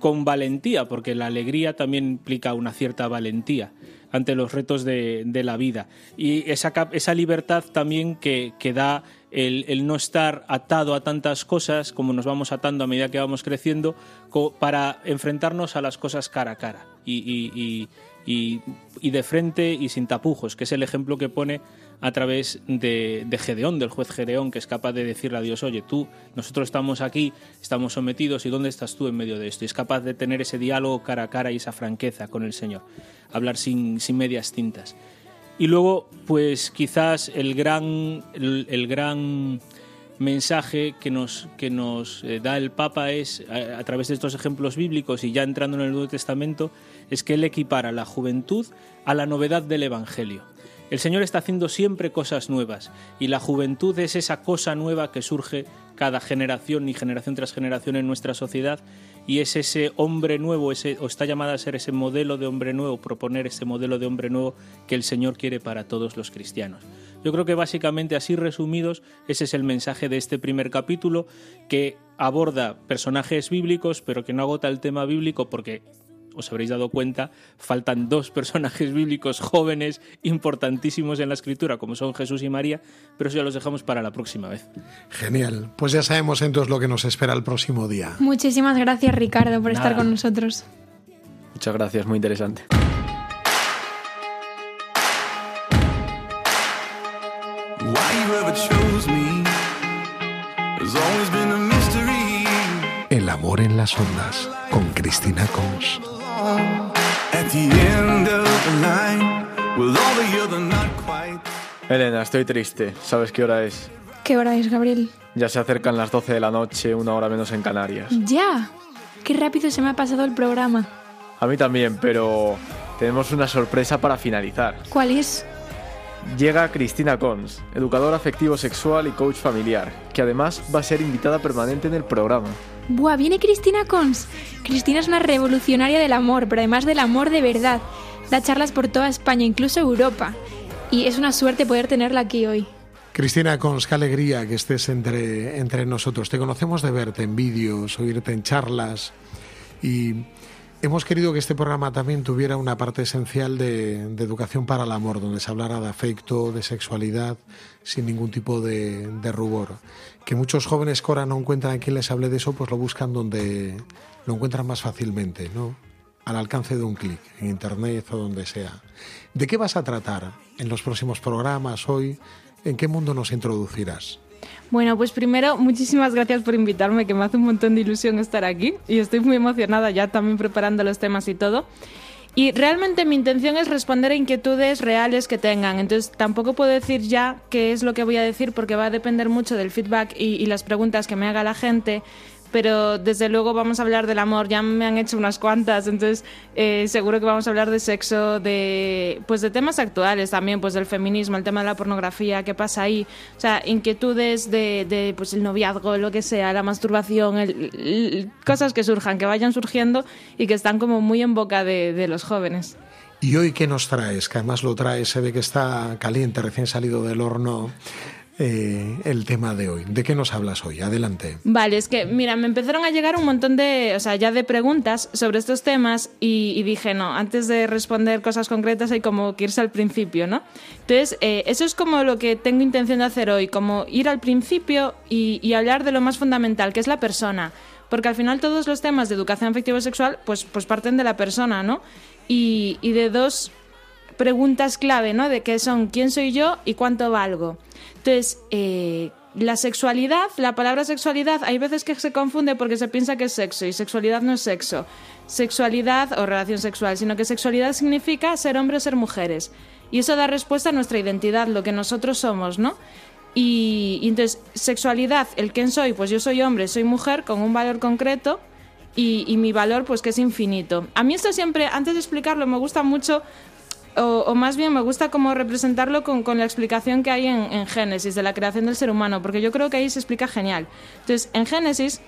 con valentía, porque la alegría también implica una cierta valentía ante los retos de, de la vida. Y esa, esa libertad también que, que da el, no estar atado a tantas cosas como nos vamos atando a medida que vamos creciendo para enfrentarnos a las cosas cara a cara y, y, de frente y sin tapujos, que es el ejemplo que pone a través de, de, Gedeón, del juez Gedeón, que es capaz de decirle a Dios, oye, tú, nosotros estamos aquí, estamos sometidos, ¿y dónde estás tú en medio de esto? Y es capaz de tener ese diálogo cara a cara y esa franqueza con el Señor, hablar sin, sin medias tintas. Y luego, pues quizás el gran, el, gran mensaje que nos, que nos eh, da el Papa es, a, a través de estos ejemplos bíblicos y ya entrando en el Nuevo Testamento, es que él equipara la juventud a la novedad del Evangelio. El Señor está haciendo siempre cosas nuevas y la juventud es esa cosa nueva que surge cada generación y generación tras generación en nuestra sociedad y es ese hombre nuevo, ese, o está llamada a ser ese modelo de hombre nuevo, proponer ese modelo de hombre nuevo que el Señor quiere para todos los cristianos. Yo creo que básicamente así resumidos, ese es el mensaje de este primer capítulo que aborda personajes bíblicos, pero que no agota el tema bíblico porque os habréis dado cuenta, faltan dos personajes bíblicos jóvenes importantísimos en la escritura, como son Jesús y María, pero eso ya los dejamos para la próxima vez. Genial. Pues ya sabemos entonces lo que nos espera el próximo día. Muchísimas gracias, Ricardo, por estar con nosotros. Muchas gracias, muy interesante. El amor en las ondas con Cristina Cons. At the end of the line, with all the other not quite. Elena, estoy triste. ¿Sabes qué hora es? ¿Qué hora es, Gabriel? Ya se acercan las 12 de la noche, una hora menos en Canarias. Ya. Qué rápido se me ha pasado el programa. A mí también, pero tenemos una sorpresa para finalizar. ¿Cuál es? Llega Cristina Cons, educadora afectivo sexual y coach familiar, que además va a ser invitada permanente en el programa. Buah, viene Cristina Cons. Cristina es una revolucionaria del amor, pero además del amor de verdad. Da charlas por toda España, incluso Europa. Y es una suerte poder tenerla aquí hoy. Cristina Cons, qué alegría que estés entre, entre nosotros. Te conocemos de verte en vídeos, oírte en charlas y hemos querido que este programa también tuviera una parte esencial de, educación para el amor, donde se hablara de afecto, de sexualidad, sin ningún tipo de rubor. Que muchos jóvenes que ahora no encuentran a quien les hable de eso, pues lo buscan donde lo encuentran más fácilmente, ¿no? Al alcance de un clic, en internet o donde sea. ¿De qué vas a tratar en los próximos programas hoy? ¿En qué mundo nos introducirás? Bueno, pues primero, muchísimas gracias por invitarme, que me hace un montón de ilusión estar aquí y estoy muy emocionada ya también preparando los temas y todo. Y realmente mi intención es responder a inquietudes reales que tengan. Entonces tampoco puedo decir ya qué es lo que voy a decir porque va a depender mucho del feedback y, y las preguntas que me haga la gente. Pero desde luego vamos a hablar del amor. Ya me han hecho unas cuantas, entonces eh, seguro que vamos a hablar de sexo, de pues de temas actuales también, pues del feminismo, el tema de la pornografía, qué pasa ahí, o sea, inquietudes de, de pues el noviazgo, lo que sea, la masturbación, el- cosas que surjan, que vayan surgiendo y que están como muy en boca de, de los jóvenes. ¿Y hoy qué nos traes? Que además lo traes, se ve que está caliente, recién salido del horno, eh, el tema de hoy. ¿De qué nos hablas hoy? Adelante. Vale, es que, mira, me empezaron a llegar un montón de, o sea, ya de preguntas sobre estos temas y, dije, no, antes de responder cosas concretas hay como que irse al principio, ¿no? Entonces, eh, eso es como lo que tengo intención de hacer hoy, como ir al principio y, hablar de lo más fundamental, que es la persona. Porque al final todos los temas de educación afectivo-sexual, pues, pues parten de la persona, ¿no? Y de dos preguntas clave, ¿no? De qué son quién soy yo y cuánto valgo. Entonces, eh, la sexualidad, la palabra sexualidad, hay veces que se confunde porque se piensa que es sexo y sexualidad no es sexo. Sexualidad o relación sexual, sino que sexualidad significa ser hombre o ser mujeres. Y eso da respuesta a nuestra identidad, lo que nosotros somos, ¿no? Y, entonces, sexualidad, el quién soy, pues yo soy hombre, soy mujer con un valor concreto y mi valor pues que es infinito. A mí esto siempre, antes de explicarlo, me gusta mucho, o, más bien me gusta como representarlo con, con la explicación que hay en, en Génesis, de la creación del ser humano, porque yo creo que ahí se explica genial. Entonces, en Génesis,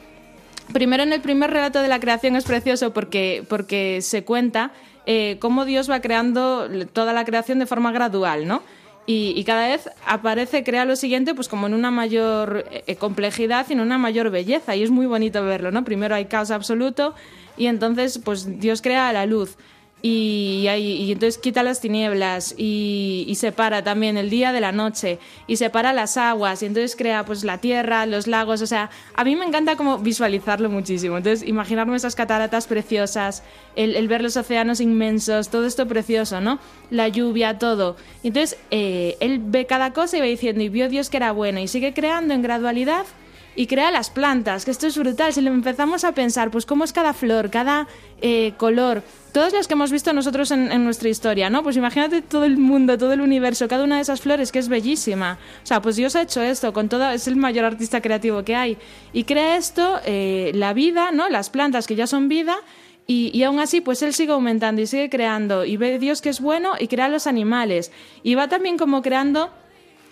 primero en el primer relato de la creación es precioso porque, porque se cuenta eh, cómo Dios va creando toda la creación de forma gradual, ¿no? Y, y cada vez aparece, crea lo siguiente, pues como en una mayor eh, complejidad y en una mayor belleza. Y es muy bonito verlo, ¿no? Primero hay caos absoluto y entonces, pues Dios crea la luz. Y, hay- y entonces quita las tinieblas y, separa también el día de la noche y separa las aguas y entonces crea pues la tierra, los lagos, o sea, a mí me encanta como visualizarlo muchísimo, entonces imaginarme esas cataratas preciosas, el, el ver los océanos inmensos, todo esto precioso, ¿no? La lluvia, todo. Y entonces eh, él ve cada cosa y va diciendo y vio Dios que era bueno y sigue creando en gradualidad y crea las plantas, que esto es brutal. Si le empezamos a pensar, pues cómo es cada flor, cada eh, color, todas las que hemos visto nosotros en, nuestra historia, ¿no? Pues imagínate todo el mundo, todo el universo, cada una de esas flores que es bellísima. O sea, pues Dios ha hecho esto con todo, es el mayor artista creativo que hay. Y crea esto, eh, la vida, ¿no? Las plantas que ya son vida. Y, y, aún así, pues él sigue aumentando y sigue creando. Y ve Dios que es bueno y crea los animales. Y va también como creando,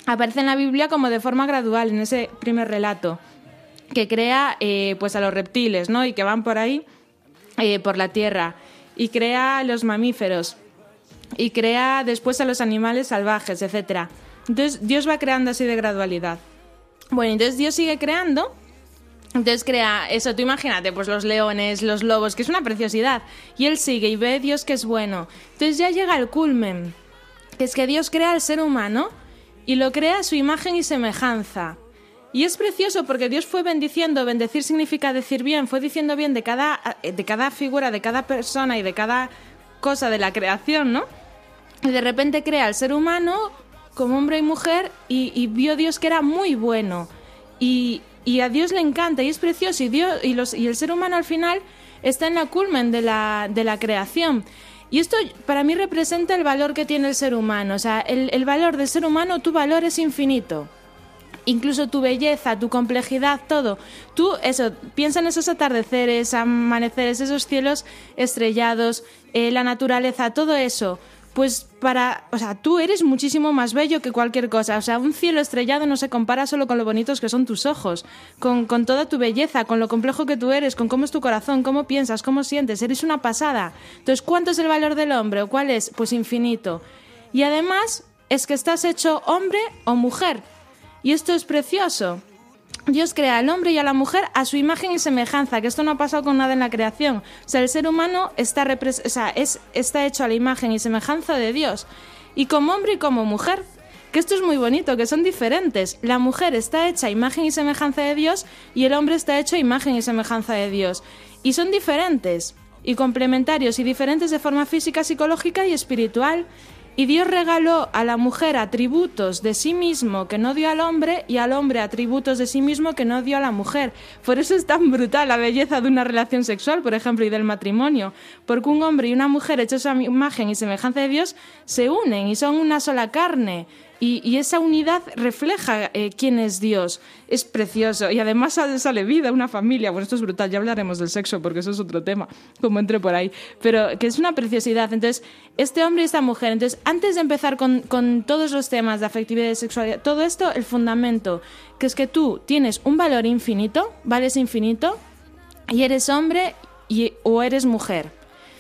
aparece en la Biblia como de forma gradual, en ese primer relato, que crea eh, pues a los reptiles, ¿no? Y que van por ahí, eh, por la tierra y crea a los mamíferos y crea después a los animales salvajes, etc. Entonces Dios va creando así de gradualidad. Bueno, entonces Dios sigue creando. Entonces crea eso, tú imagínate, pues los leones, los lobos, que es una preciosidad. Y él sigue y ve Dios que es bueno. Entonces ya llega el culmen, que es que Dios crea al ser humano y lo crea a su imagen y semejanza. Y es precioso porque Dios fue bendiciendo, bendecir significa decir bien, fue diciendo bien de cada, de cada figura, de cada persona y de cada cosa de la creación, ¿no? Y de repente crea al ser humano como hombre y mujer y, vio Dios que era muy bueno. Y, y, a Dios le encanta y es precioso y, Dios, y, el ser humano al final está en la culmen de la, de la creación. Y esto para mí representa el valor que tiene el ser humano. O sea, el valor del ser humano, tu valor es infinito incluso tu belleza, tu complejidad, todo. Tú, eso, piensa en esos atardeceres, amaneceres, esos cielos estrellados, eh, la naturaleza, todo eso. Pues para, o sea, tú eres muchísimo más bello que cualquier cosa. O sea, un cielo estrellado no se compara solo con lo bonitos que son tus ojos, con, con toda tu belleza, con lo complejo que tú eres, con cómo es tu corazón, cómo piensas, cómo sientes. Eres una pasada. Entonces, ¿cuánto es el valor del hombre o cuál es? Pues infinito. Y además es que estás hecho hombre o mujer. Y esto es precioso. Dios crea al hombre y a la mujer a su imagen y semejanza, que esto no ha pasado con nada en la creación. O sea, el ser humano está, hecho a la imagen y semejanza de Dios. Y como hombre y como mujer. Que esto es muy bonito, que son diferentes. La mujer está hecha a imagen y semejanza de Dios y el hombre está hecho a imagen y semejanza de Dios. Y son diferentes y complementarios y diferentes de forma física, psicológica y espiritual. Y Dios regaló a la mujer atributos de sí mismo que no dio al hombre y al hombre atributos de sí mismo que no dio a la mujer. Por eso es tan brutal la belleza de una relación sexual, por ejemplo, y del matrimonio. Porque un hombre y una mujer hechos a imagen y semejanza de Dios se unen y son una sola carne. Y, esa unidad refleja eh, quién es Dios. Es precioso. Y además sale, vida, una familia. Bueno, esto es brutal. Ya hablaremos del sexo porque eso es otro tema, como entré por ahí. Pero que es una preciosidad. Entonces, este hombre y esta mujer. Entonces, antes de empezar con, con todos los temas de afectividad y sexualidad, todo esto, el fundamento, que es que tú tienes un valor infinito, vales infinito, y eres hombre y, o eres mujer.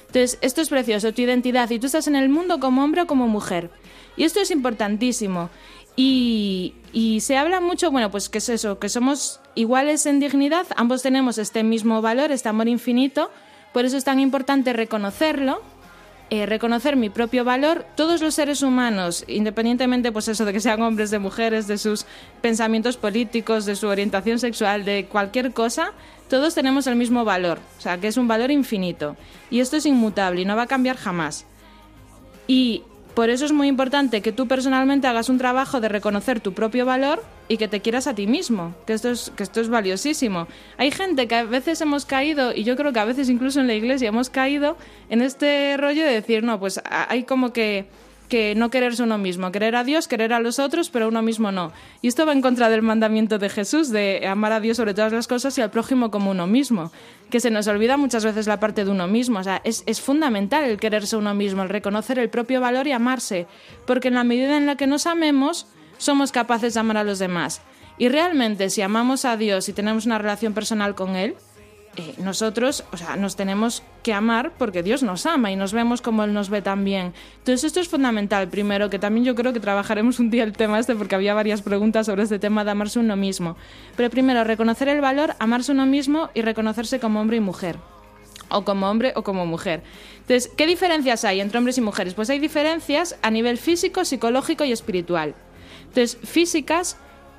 Entonces, esto es precioso, tu identidad. Y tú estás en el mundo como hombre o como mujer. Y esto es importantísimo. Y, se habla mucho, bueno, pues que es eso, que somos iguales en dignidad, ambos tenemos este mismo valor, este amor infinito, por eso es tan importante reconocerlo, eh, reconocer mi propio valor, todos los seres humanos, independientemente pues eso de que sean hombres, de mujeres, de sus pensamientos políticos, de su orientación sexual, de cualquier cosa, todos tenemos el mismo valor, o sea, que es un valor infinito. Y esto es inmutable y no va a cambiar jamás. Y por eso es muy importante que tú personalmente hagas un trabajo de reconocer tu propio valor y que te quieras a ti mismo, que esto es, que esto es valiosísimo. Hay gente que a veces hemos caído, y yo creo que a veces incluso en la iglesia hemos caído en este rollo de decir, no, pues hay como que que no quererse uno mismo, querer a Dios, querer a los otros, pero uno mismo no. Y esto va en contra del mandamiento de Jesús de amar a Dios sobre todas las cosas y al prójimo como uno mismo, que se nos olvida muchas veces la parte de uno mismo. O sea, es, es fundamental el quererse uno mismo, el reconocer el propio valor y amarse, porque en la medida en la que nos amemos, somos capaces de amar a los demás. Y realmente, si amamos a Dios y tenemos una relación personal con Él, eh, nosotros, o sea, nos tenemos que amar porque Dios nos ama y nos vemos como Él nos ve también. Entonces esto es fundamental, primero, que también yo creo que trabajaremos un día el tema este porque había varias preguntas sobre este tema de amarse uno mismo. Pero primero, reconocer el valor, amarse uno mismo y reconocerse como hombre y mujer o como hombre o como mujer. Entonces, ¿qué diferencias hay entre hombres y mujeres? Pues hay diferencias a nivel físico, psicológico y espiritual. Entonces, físicas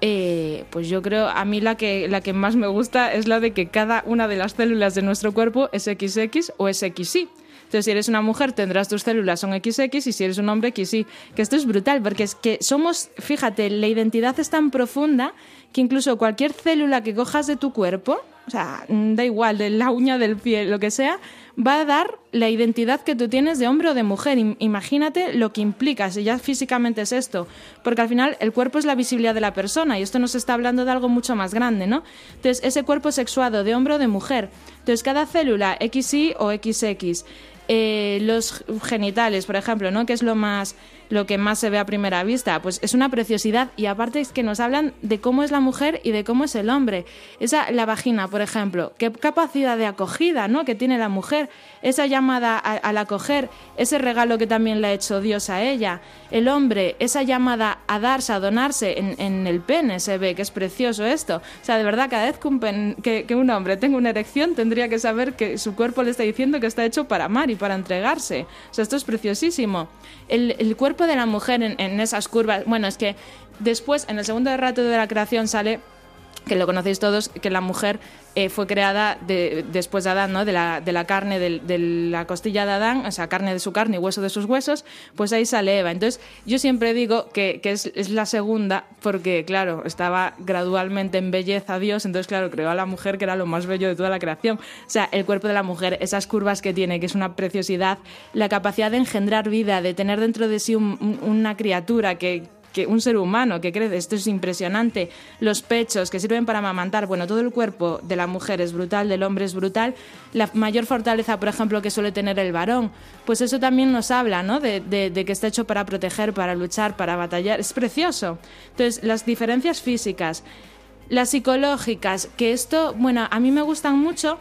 eh, pues yo creo, a mí la que, la que más me gusta es la de que cada una de las células de nuestro cuerpo es XX o es XY. Entonces, si eres una mujer, tendrás tus células son XX y si eres un hombre, XY. Que esto es brutal, porque es que somos, fíjate, la identidad es tan profunda que incluso cualquier célula que cojas de tu cuerpo, o sea, mm, da igual, de la uña del pie, lo que sea, va a dar la identidad que tú tienes de hombre o de mujer. Im- Imagínate lo que implica, si ya físicamente es esto, porque al final el cuerpo es la visibilidad de la persona y esto nos está hablando de algo mucho más grande, ¿no? Entonces, ese cuerpo sexuado de hombre o de mujer. Entonces, cada célula XY o XX. Eh, los genitales, por ejemplo, ¿no? Que es lo más lo que más se ve a primera vista, pues es una preciosidad y aparte es que nos hablan de cómo es la mujer y de cómo es el hombre. Esa la vagina, por ejemplo, qué capacidad de acogida, ¿no? que tiene la mujer, esa llamada a- al acoger, ese regalo que también le ha hecho Dios a ella. El hombre, esa llamada a darse, a donarse en, en el pene, se ve que es precioso esto. O sea, de verdad, cada vez que un, pen- que, que un hombre tenga una erección, tendría que saber que su cuerpo le está diciendo que está hecho para amar y para entregarse. O sea, esto es preciosísimo. El, el cuerpo de la mujer en, en esas curvas, bueno, es que después, en el segundo rato de la creación, sale que lo conocéis todos, que la mujer eh, fue creada de- después de Adán, ¿no? De la, de la carne, de, la costilla de Adán, o sea, carne de su carne y hueso de sus huesos, pues ahí sale Eva. Entonces, yo siempre digo que, que es, la segunda, porque, claro, estaba gradualmente en belleza Dios, entonces, claro, creó a la mujer, que era lo más bello de toda la creación. O sea, el cuerpo de la mujer, esas curvas que tiene, que es una preciosidad, la capacidad de engendrar vida, de tener dentro de sí un- un- una criatura que que un ser humano que crece, esto es impresionante, los pechos que sirven para amamantar, bueno, todo el cuerpo de la mujer es brutal, del hombre es brutal, la mayor fortaleza, por ejemplo, que suele tener el varón, pues eso también nos habla, ¿no? De, que está hecho para proteger, para luchar, para batallar, es precioso. Entonces, las diferencias físicas, las psicológicas, que esto, bueno, a mí me gustan mucho,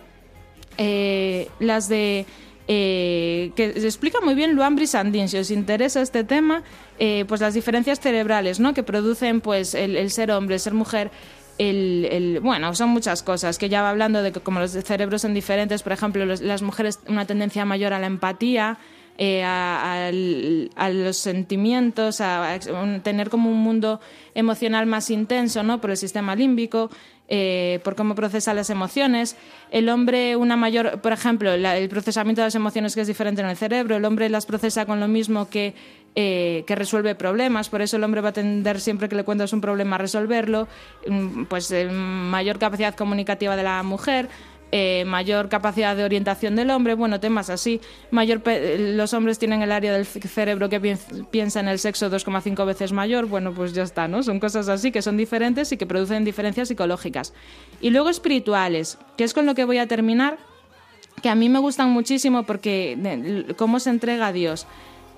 eh, las de eh, que se explica muy bien Luan Brisandín, si os interesa este tema, eh, pues las diferencias cerebrales, ¿no? Que producen, pues, el, ser hombre, el ser mujer. El, el- bueno, son muchas cosas, que ya va hablando de que como los cerebros son diferentes, por ejemplo, los- las mujeres una tendencia mayor a la empatía, eh, a, a los sentimientos, a, tener como un mundo emocional más intenso, ¿no? Por el sistema límbico, eh, por cómo procesa las emociones. El hombre, una mayor, por ejemplo, la- el procesamiento de las emociones que es diferente en el cerebro, el hombre las procesa con lo mismo que, eh, que resuelve problemas, por eso el hombre va a tender siempre que le cuentas un problema a resolverlo, Mm, pues eh, mayor capacidad comunicativa de la mujer. eh, mayor capacidad de orientación del hombre, bueno, temas así. Mayor los hombres tienen el área del cerebro que pien- piensa en el sexo 2,5 veces mayor, bueno, pues ya está, ¿no? Son cosas así que son diferentes y que producen diferencias psicológicas. Y luego espirituales, que es con lo que voy a terminar, que a mí me gustan muchísimo porque cómo se entrega a Dios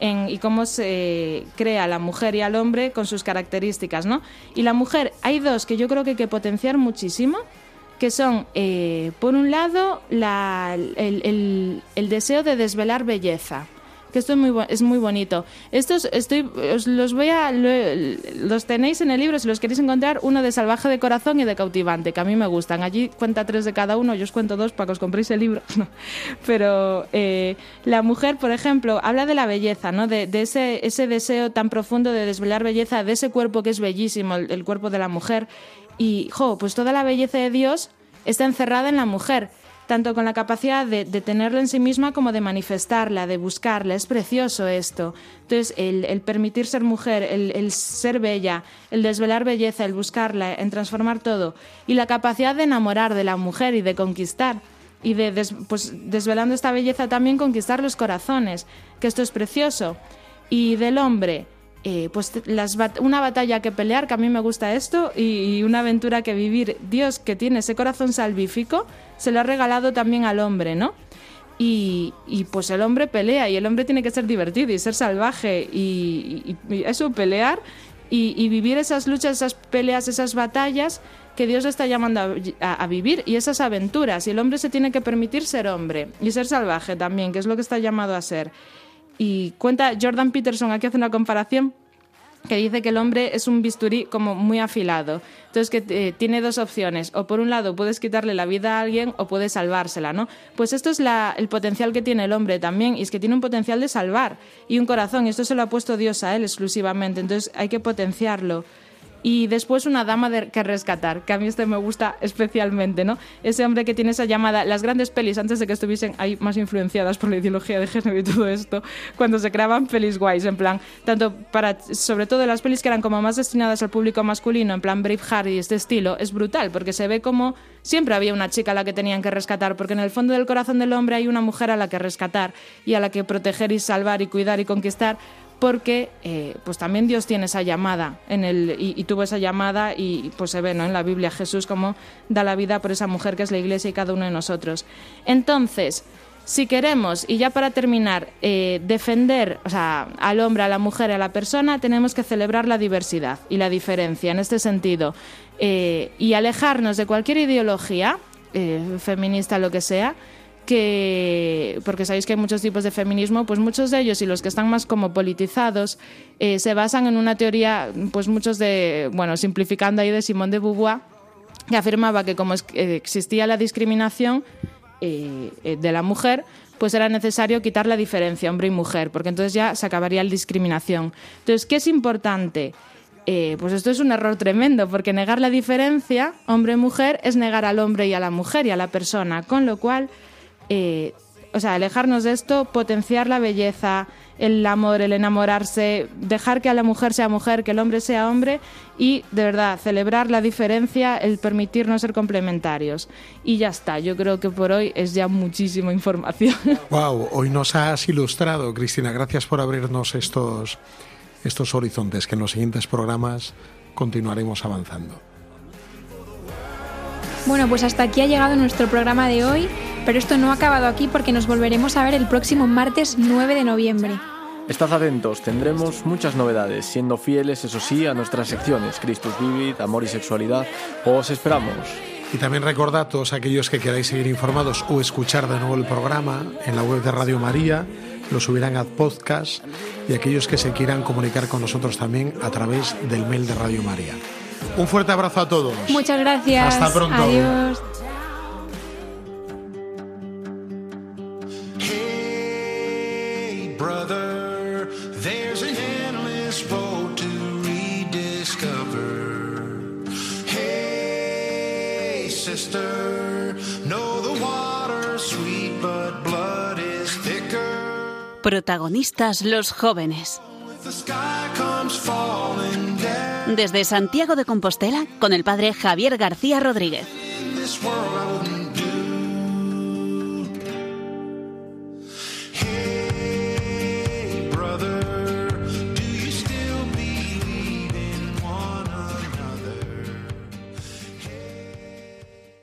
en- y cómo se crea la mujer y al hombre con sus características, ¿no? Y la mujer, hay dos que yo creo que hay que potenciar muchísimo, que son, eh, por un lado, la- el, el- el deseo de desvelar belleza. Que esto es muy, es muy bonito. Estos estoy, os los voy a. lo- los tenéis en el libro, si los queréis encontrar, uno de salvaje de corazón y de cautivante, que a mí me gustan. Allí cuenta tres de cada uno, yo os cuento dos para que os compréis el libro. Pero eh, la mujer, por ejemplo, habla de la belleza, ¿no? De, ese, ese deseo tan profundo de desvelar belleza, de ese cuerpo que es bellísimo, el, el cuerpo de la mujer. Y, jo, pues toda la belleza de Dios está encerrada en la mujer tanto con la capacidad de, de tenerla en sí misma como de manifestarla, de buscarla. Es precioso esto. Entonces, el, permitir ser mujer, el, el ser bella, el desvelar belleza, el buscarla, en transformar todo. Y la capacidad de enamorar de la mujer y de conquistar. Y de, des- pues, desvelando esta belleza también conquistar los corazones, que esto es precioso. Y del hombre, eh, pues una batalla que pelear, que a mí me gusta esto, y, una aventura que vivir. Dios, que tiene ese corazón salvífico, se lo ha regalado también al hombre, ¿no? Y, y, pues el hombre pelea, y el hombre tiene que ser divertido y ser salvaje, y, eso, pelear y, vivir esas luchas, esas peleas, esas batallas que Dios le está llamando a- a vivir, y esas aventuras. Y el hombre se tiene que permitir ser hombre, y ser salvaje también, que es lo que está llamado a ser. Y cuenta Jordan Peterson, aquí hace una comparación que dice que el hombre es un bisturí como muy afilado. Entonces que eh, tiene dos opciones. O por un lado puedes quitarle la vida a alguien o puedes salvársela, ¿no? Pues esto es la- el potencial que tiene el hombre también. Y es que tiene un potencial de salvar y un corazón. Y esto se lo ha puesto Dios a él exclusivamente. Entonces hay que potenciarlo. Y después una dama de, que rescatar, que a mí este me gusta especialmente, ¿no? Ese hombre que tiene esa llamada, las grandes pelis antes de que estuviesen ahí más influenciadas por la ideología de género y todo esto, cuando se creaban pelis guays, en plan, tanto para, sobre todo las pelis que eran como más destinadas al público masculino, en plan Braveheart y este estilo, es brutal, porque se ve como siempre había una chica a la que tenían que rescatar, porque en el fondo del corazón del hombre hay una mujer a la que rescatar y a la que proteger y salvar y cuidar y conquistar, porque eh, pues también Dios tiene esa llamada en y, tuvo esa llamada y pues se ve ¿no? en la Biblia Jesús como da la vida por esa mujer que es la iglesia y cada uno de nosotros. Entonces, si queremos, y ya para terminar, eh, defender o sea, al hombre, a la mujer, a la persona, tenemos que celebrar la diversidad y la diferencia en este sentido eh, y alejarnos de cualquier ideología, feminista, lo que sea, que, porque sabéis que hay muchos tipos de feminismo, pues muchos de ellos y los que están más como politizados eh, se basan en una teoría, pues muchos de, bueno, simplificando ahí de Simón de Beauvoir, que afirmaba que como eh, existía la discriminación eh, de la mujer, pues era necesario quitar la diferencia hombre y mujer, porque entonces ya se acabaría la discriminación. Entonces, ¿qué es importante? pues esto es un error tremendo, porque negar la diferencia hombre-mujer es negar al hombre y a la mujer y a la persona, con lo cual eh, o sea, alejarnos de esto, potenciar la belleza, el amor, el enamorarse, dejar que a la mujer sea mujer, que el hombre sea hombre y de verdad celebrar la diferencia, el permitirnos ser complementarios. Y ya está, yo creo que por hoy es ya muchísima información. Wow, hoy nos has ilustrado, Cristina, gracias por abrirnos estos, estos horizontes que en los siguientes programas continuaremos avanzando. Bueno, pues hasta aquí ha llegado nuestro programa de hoy. Pero esto no ha acabado aquí porque nos volveremos a ver el próximo martes 9 de noviembre. Estad atentos, tendremos muchas novedades, siendo fieles, eso sí, a nuestras secciones, Christus Vivid, Amor y Sexualidad. Os esperamos. Y también recordad a todos aquellos que queráis seguir informados o escuchar de nuevo el programa en la web de Radio María, lo subirán a podcast y aquellos que se quieran comunicar con nosotros también a través del mail de Radio María. Un fuerte abrazo a todos. Muchas gracias. Hasta pronto. Adiós. Protagonistas los jóvenes. Desde Santiago de Compostela con el padre Javier García Rodríguez.